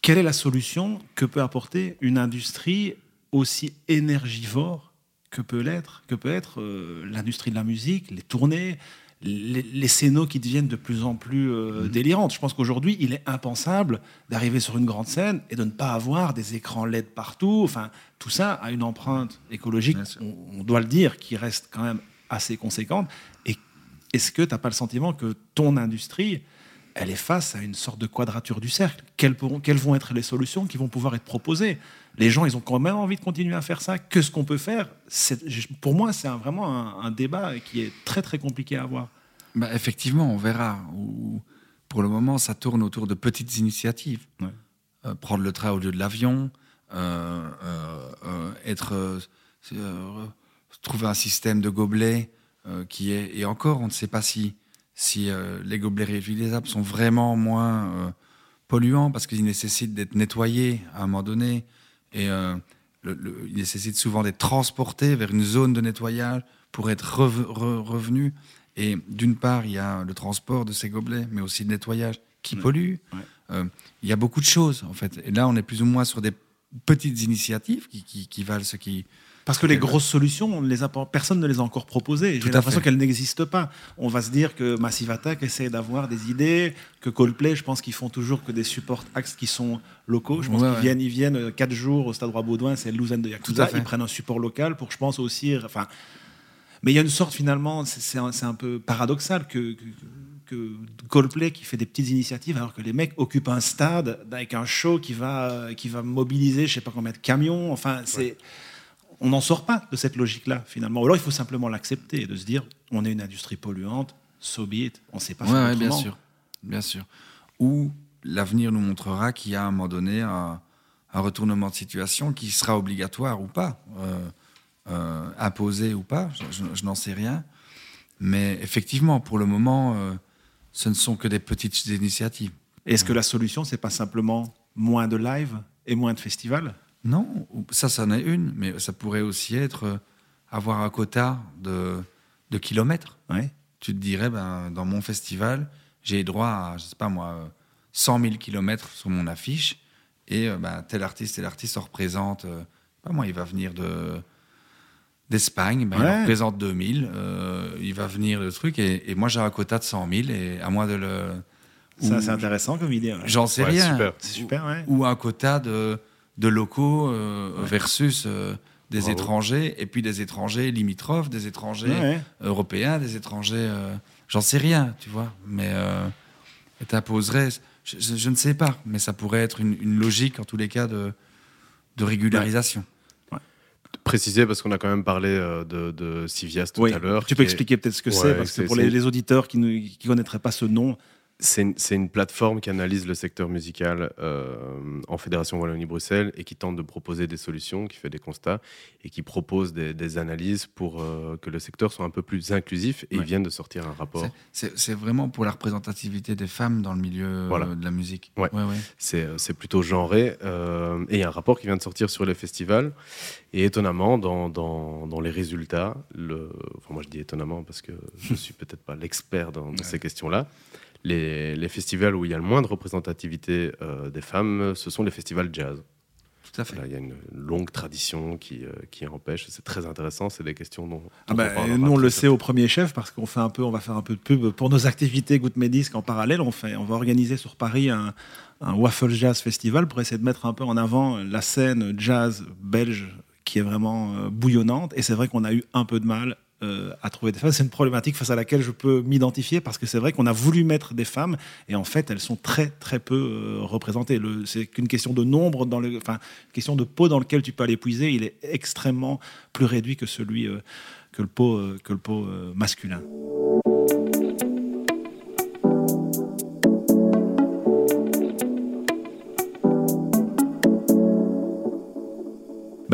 Quelle est la solution que peut apporter une industrie aussi énergivore que peut l'être, que peut être euh, l'industrie de la musique, les tournées, les, les scénos qui deviennent de plus en plus euh, mhm. délirantes. Je pense qu'aujourd'hui, il est impensable d'arriver sur une grande scène et de ne pas avoir des écrans LED partout. Enfin, tout ça a une empreinte écologique, on, doit le dire, qui reste quand même assez conséquente. Et est-ce que tu n'as pas le sentiment que ton industrie, elle est face à une sorte de quadrature du cercle quelles, quelles vont être les solutions qui vont pouvoir être proposées? Les gens, ils ont quand même envie de continuer à faire ça. Que ce qu'on peut faire Pour moi, c'est vraiment un, débat qui est très très compliqué à avoir. Bah, effectivement, on verra. pour le moment, ça tourne autour de petites initiatives. Euh, prendre le train au lieu de l'avion, euh, euh, être, trouver un système de gobelets qui est. Et encore, on ne sait pas si, si les gobelets réutilisables sont vraiment moins polluants parce qu'ils nécessitent d'être nettoyés à un moment donné. Et euh, il nécessite souvent d'être transporté vers une zone de nettoyage pour être revenu. Et d'une part, il y a le transport de ces gobelets, mais aussi le nettoyage qui pollue. Euh, il y a beaucoup de choses, en fait. Et là, on est plus ou moins sur des petites initiatives qui, qui, qui valent ce qui, parce que les grosses solutions, on les a, personne ne les a encore proposées. J'ai l'impression qu'elles n'existent pas. On va se dire que Massive Attack essaie d'avoir des idées, que Coldplay, je pense qu'ils font toujours que des support acts qui sont locaux. Je pense qu'ils viennent, ils viennent euh, quatre jours au Stade Roi-Baudouin, c'est Lausanne de Yakuza. Ils prennent un support local pour, je pense aussi, enfin. Mais il y a une sorte finalement, c'est un, peu paradoxal que, que, Coldplay qui fait des petites initiatives alors que les mecs occupent un stade avec un show qui va, qui va mobiliser je sais pas combien de camions. Enfin, c'est on n'en sort pas de cette logique-là, finalement. Ou alors, il faut simplement l'accepter et de se dire, on est une industrie polluante, so be it. On ne sait pas faire bien sûr, bien sûr. Ou l'avenir nous montrera qu'il y a à un moment donné un, retournement de situation qui sera obligatoire ou pas, euh, euh, imposé ou pas, je, n'en sais rien. Mais effectivement, pour le moment, euh, ce ne sont que des petites initiatives. Est-ce que la solution, c'est pas simplement moins de live et moins de festivals? Non, ça, ça en est une, mais ça pourrait aussi être euh, avoir un quota de, de kilomètres. Tu te dirais, ben, dans mon festival, j'ai droit à, je sais pas moi, 100 000 kilomètres sur mon affiche, et euh, ben, tel artiste, tel artiste représente, euh, pas moi, il va venir de d'Espagne, ben, il représente 2000, il va venir le truc, et, moi j'ai un quota de 100 000, et à moi de le... Ça, c'est intéressant comme idée. J'en sais rien. C'est super, Ou un quota de de locaux euh, versus euh, des étrangers, et puis des étrangers limitrophes, des étrangers européens, des étrangers. Euh, j'en sais rien, tu vois. Mais t'imposerais. Je, je, ne sais pas, mais ça pourrait être une, logique, en tous les cas, de, de régularisation. Préciser, parce qu'on a quand même parlé de, de Civias tout à l'heure. Tu peux expliquer peut-être ce que c'est, parce que pour les, les, auditeurs qui ne qui connaîtraient pas ce nom, c'est une, plateforme qui analyse le secteur musical euh, en Fédération Wallonie-Bruxelles et qui tente de proposer des solutions, qui fait des constats et qui propose des, analyses pour euh, que le secteur soit un peu plus inclusif. Et ils viennent de sortir un rapport. C'est vraiment pour la représentativité des femmes dans le milieu euh, de la musique. Ouais. C'est plutôt genré. et il y a un rapport qui vient de sortir sur les festivals. Et étonnamment, dans, dans, les résultats, le... enfin, moi je dis étonnamment parce que je ne suis peut-être pas l'expert dans, dans ces questions-là les, festivals où il y a le moins de représentativité euh, des femmes, ce sont les festivals jazz. Tout à fait. Il y a une longue tradition qui, euh, qui empêche. C'est très intéressant. C'est des questions dont. Ah dont bah, on nous, on le sait au premier chef parce qu'on fait un peu, on va faire un peu de pub pour nos activités Good Medisc en parallèle. On, fait, on va organiser sur Paris un, un Waffle Jazz Festival pour essayer de mettre un peu en avant la scène jazz belge qui est vraiment euh, bouillonnante. Et c'est vrai qu'on a eu un peu de mal euh, à trouver des femmes. C'est une problématique face à laquelle je peux m'identifier parce que c'est vrai qu'on a voulu mettre des femmes et en fait elles sont très très peu euh, représentées. C'est qu'une question de nombre, dans le, enfin, question de pot dans lequel tu peux aller puiser. Il est extrêmement plus réduit que celui euh, que le pot que le pot masculin.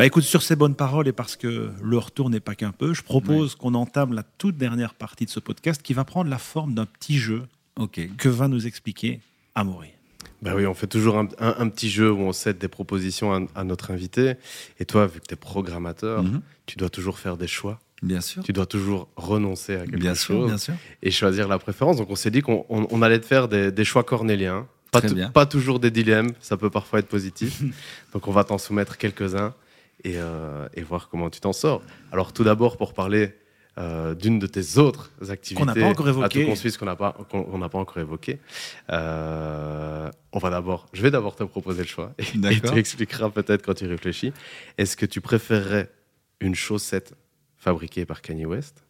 Bah écoute, sur ces bonnes paroles et parce que le retour n'est pas qu'un peu, je propose qu'on entame la toute dernière partie de ce podcast qui va prendre la forme d'un petit jeu Ok. que va nous expliquer Amaury. Bah oui, on fait toujours un, un- un petit jeu où on cède des propositions à, à notre invité. Et toi, vu que tu es programmateur, Mhm. tu dois toujours faire des choix. Bien sûr. Tu dois toujours renoncer à quelque Bien chose sûr, bien sûr. et choisir la préférence. Donc on s'est dit qu'on on- on allait te faire des, des choix cornéliens. Pas, bien. pas toujours des dilemmes, ça peut parfois être positif. Donc on va t'en soumettre quelques-uns et, euh, et voir comment tu t'en sors. Alors tout d'abord, pour parler euh, d'une de tes autres activités. Qu'on n'a pas encore suisse, qu'on n'a pas, qu'on on pas encore évoqué. Euh, on va d'abord, je vais d'abord te proposer le choix et, tu expliqueras peut-être quand tu réfléchis. Est-ce que tu préférerais une chaussette fabriquée par Kanye West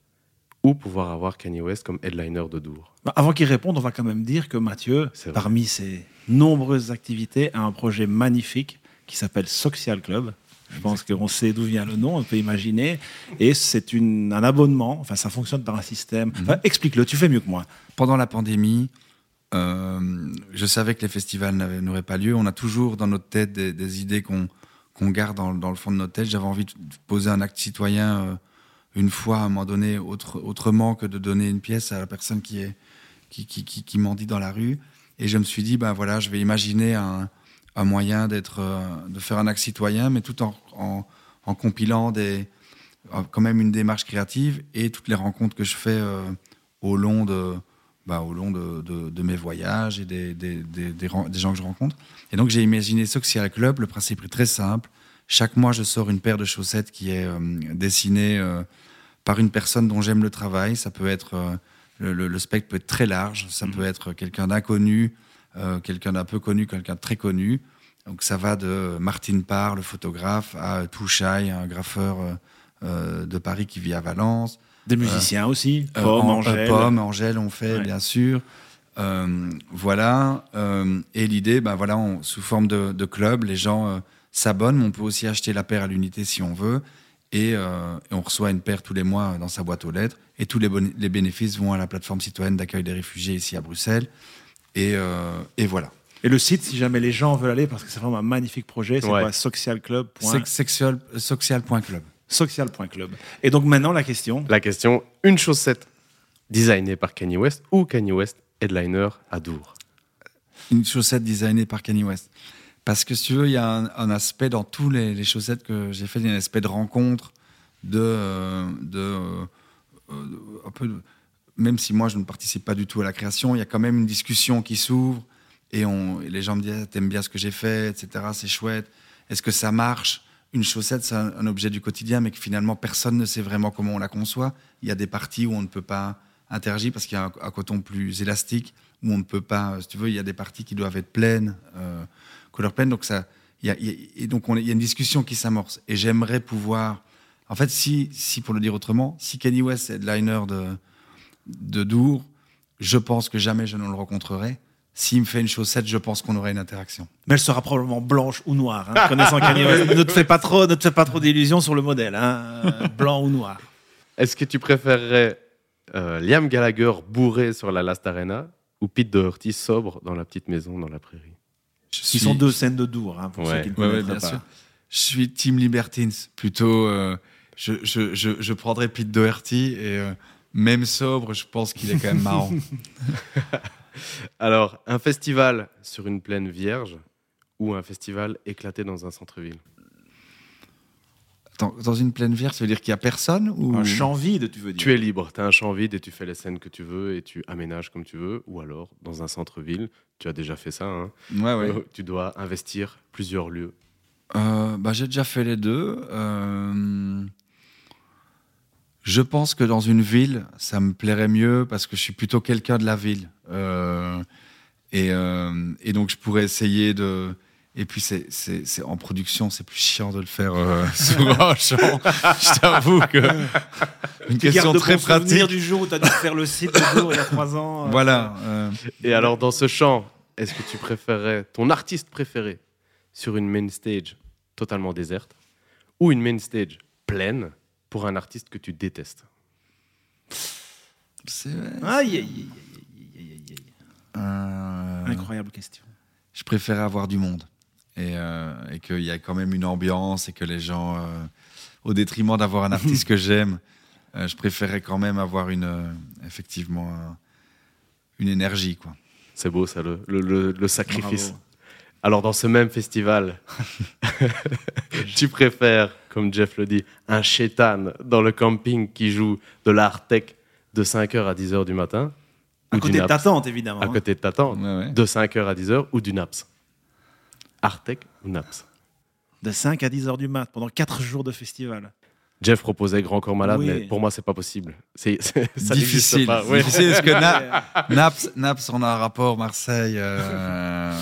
ou pouvoir avoir Kanye West comme headliner de Dour? Bah, avant qu'il réponde, on va quand même dire que Mathieu, parmi ses nombreuses activités, a un projet magnifique qui s'appelle Social Club. Je pense qu'on sait d'où vient le nom, on peut imaginer. Et c'est un abonnement, enfin ça fonctionne par un système. Enfin, Explique-le, tu fais mieux que moi. Pendant la pandémie, euh, je savais que les festivals n'auraient pas lieu. On a toujours dans notre tête des, des idées qu'on garde dans, dans le fond de notre tête. J'avais envie de poser un acte citoyen euh, une fois, à un moment donné, autre, autrement que de donner une pièce à la personne qui, est, qui, qui, qui, qui mendie dans la rue. Et je me suis dit, ben voilà, je vais imaginer un, un moyen d'être, euh, de faire un acte citoyen, mais tout en, en, en compilant des, quand même une démarche créative et toutes les rencontres que je fais euh, au long de, bah, au long de, de- de mes voyages et des, des, des- gens que je rencontre. Et donc j'ai imaginé Social Club. Le principe est très simple. Chaque mois, je sors une paire de chaussettes qui est euh, dessinée euh, par une personne dont j'aime le travail. Ça peut être euh, le, le- spectre peut être très large. Ça peut être quelqu'un d'inconnu, quelqu'un d'un peu connu, quelqu'un de très connu. Donc ça va de Martine Parr, le photographe, à Touchaï, un graffeur euh, euh, de Paris qui vit à Valence. Des musiciens aussi, Euh, Pomme, en- Angèle. euh, Pomme, Angèle, on fait, Ouais. bien sûr. Euh, voilà. euh, et l'idée, ben voilà, on- sous forme de, de club, les gens euh, s'abonnent, mais on peut aussi acheter la paire à l'unité si on veut. Et, euh, et on reçoit une paire tous les mois dans sa boîte aux lettres. Et tous les, bénéfices vont à la plateforme citoyenne d'accueil des réfugiés ici à Bruxelles. Et, euh, et voilà. Et le site, si jamais les gens veulent aller, parce que c'est vraiment un magnifique projet, c'est Ouais. quoi Socialclub. Social.club. Social.club. Et donc maintenant, la question. La question une chaussette designée par Kanye West ou Kanye West headliner à Dour Une chaussette designée par Kanye West. Parce que si tu veux, il y a un, un aspect dans tous les, les chaussettes que j'ai fait, il y a un aspect de rencontre, de, euh, de, euh, euh, un peu de- même si moi je ne participe pas du tout à la création, il y a quand même une discussion qui s'ouvre et, les gens me disent t'aimes bien ce que j'ai fait, etc. C'est chouette. Est-ce que ça marche? Une chaussette, c'est un, objet du quotidien, mais que finalement personne ne sait vraiment comment on la conçoit. Il y a des parties où on ne peut pas interagir parce qu'il y a un, coton plus élastique où on ne peut pas, si tu veux, il y a des parties qui doivent être pleines, euh, couleur pleine. Donc ça, il y a, donc il y a une discussion qui s'amorce. Et j'aimerais pouvoir, en fait, si, si pour le dire autrement, si Kanye West est headliner de de Dour, je pense que jamais je ne le rencontrerai. S'il me fait une chaussette, je pense qu'on aurait une interaction. Mais elle sera probablement blanche ou noire. hein, connaissant Kanye West. Ne te fais pas trop, ne te fais pas trop d'illusions sur le modèle. hein, euh, blanc ou noir. Est-ce que tu préférerais euh, Liam Gallagher bourré sur la Last Arena ou Pete Doherty sobre dans la petite maison dans la prairie? Qui sont deux scènes de Dour, hein, pour Ouais. ceux qui ne Ouais, ouais, bien pas. sûr. Je suis Team Libertines. Plutôt, euh, je, je, je, je prendrais Pete Doherty et euh, même sobre, je pense qu'il est quand même marrant. Alors, un festival sur une plaine vierge ou un festival éclaté dans un centre-ville? Attends, dans une plaine vierge, ça veut dire qu'il y a personne ou? Un champ vide, tu veux dire? Tu es libre, tu as un champ vide et tu fais les scènes que tu veux et tu aménages comme tu veux. Ou alors, dans un centre-ville, tu as déjà fait ça, hein, Ouais, ouais. euh, tu dois investir plusieurs lieux Euh, bah, J'ai déjà fait les deux. Euh, je pense que dans une ville, ça me plairait mieux parce que je suis plutôt quelqu'un de la ville. Euh, et, euh, et, donc, je pourrais essayer de. Et puis, c'est, c'est, en production, c'est plus chiant de le faire euh, souvent. je t'avoue que. Une tu question très pratique. du jour où tu as dû faire le site de jour il y a trois ans. Euh. Voilà. Et alors, dans ce champ, est-ce que tu préférerais ton artiste préféré sur une main stage totalement déserte ou une main stage pleine pour un artiste que tu détestes C'est. Aïe, aïe, aïe. Euh, Incroyable question. Je préférais avoir du monde et, euh, et qu'il y a quand même une ambiance et que les gens, euh, au détriment d'avoir un artiste que j'aime, je préférais quand même avoir une, effectivement une énergie. quoi. C'est beau ça, le, le, le sacrifice. Alors dans ce même festival, tu préfères, comme Jeff le dit, un chétan dans le camping qui joue de l'art tech de 5h à 10h du matin à côté de ta tante, évidemment. À hein. côté de ta tante. De 5h à 10h ou du NAPS. Artec ou NAPS. De 5 à 10h du mat, pendant 4 jours de festival. Jeff proposait Grand Corps Malade, mais pour moi, c'est pas possible. C'est difficile. Pas. difficile parce que Naps, Naps, on a un rapport Marseille. Euh,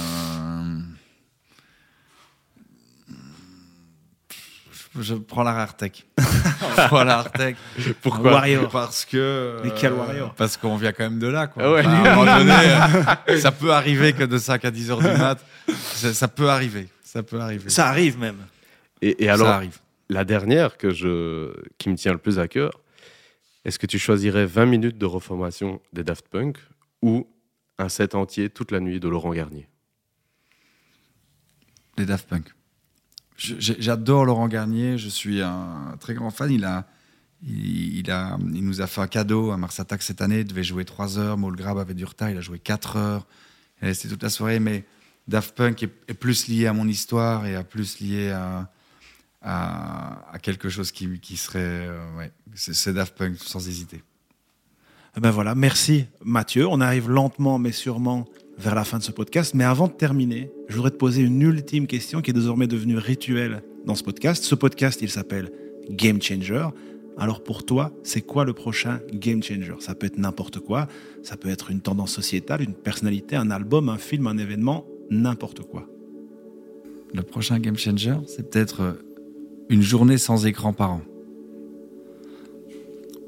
je prends la Artec. je prends la Artec. Pourquoi? Warrior. Parce que. Mais quel Warrior? euh, Parce qu'on vient quand même de là. Quoi. à un moment donné, ça peut arriver que de 5 à 10 heures du mat, ça, peut arriver. Ça peut arriver. Ça arrive même. Et, alors, ça arrive. la dernière que je, qui me tient le plus à cœur, est-ce que tu choisirais 20 minutes de reformation des Daft Punk ou un set entier toute la nuit de Laurent Garnier? Les Daft Punk. J'adore Laurent Garnier, je suis un très grand fan. Il, a, il, a, il nous a fait un cadeau à Mars Attack cette année. Il devait jouer 3 heures. Grab avait du retard, il a joué 4 heures. Resté toute la soirée. Mais Daft Punk est, plus lié à mon histoire et à plus lié à, quelque chose qui, serait. Euh, c'est Daft Punk sans hésiter. Eh ben voilà, merci Mathieu. On arrive lentement mais sûrement vers la fin de ce podcast. Mais avant de terminer, je voudrais te poser une ultime question qui est désormais devenue rituelle dans ce podcast. Ce podcast, il s'appelle Game Changer. Alors pour toi, c'est quoi le prochain Game Changer? Ça peut être n'importe quoi. Ça peut être une tendance sociétale, une personnalité, un album, un film, un événement, n'importe quoi. Le prochain Game Changer, c'est peut-être euh, une journée sans écran par an.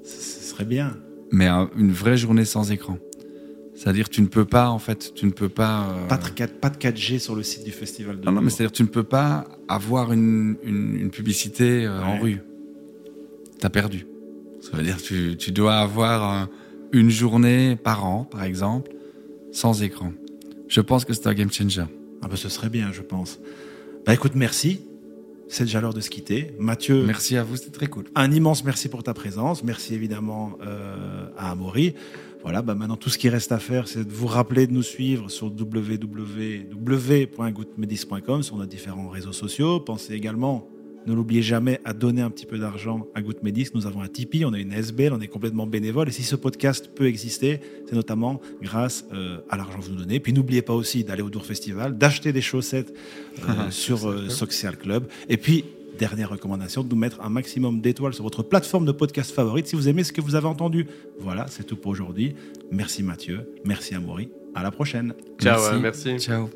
Ce serait bien. Mais une vraie journée sans écran. C'est-à-dire tu ne peux pas, en fait, tu ne peux pas... Euh, pas, de, pas, de, 4G sur le site du festival de Non, non mais c'est-à-dire tu ne peux pas avoir une, une, publicité euh, en rue. Tu as perdu. Ça veut dire tu, tu dois avoir une journée par an, par exemple, sans écran. Je pense que c'est un game changer. Ah ben ce serait bien, je pense. Bah écoute, merci. C'est déjà l'heure de se quitter. Mathieu. Merci à vous, c'était très cool. Un immense merci pour ta présence. Merci évidemment euh, à Amaury. Voilà, bah maintenant tout ce qui reste à faire, c'est de vous rappeler de nous suivre sur www.goutmedis.com, sur nos différents réseaux sociaux. Pensez également, ne l'oubliez jamais, à donner un petit peu d'argent à Goutmedis. Nous avons un Tipeee, on a une SBL, on est complètement bénévole. Et si ce podcast peut exister, c'est notamment grâce euh, à l'argent que vous nous donnez. Puis n'oubliez pas aussi d'aller au Dour Festival, d'acheter des chaussettes euh, sur euh, Social Club. Et puis, dernière recommandation, de nous mettre un maximum d'étoiles sur votre plateforme de podcast favorite si vous aimez ce que vous avez entendu. Voilà, c'est tout pour aujourd'hui. Merci Mathieu, merci Amaury. À la prochaine. Ciao, merci. Ciao.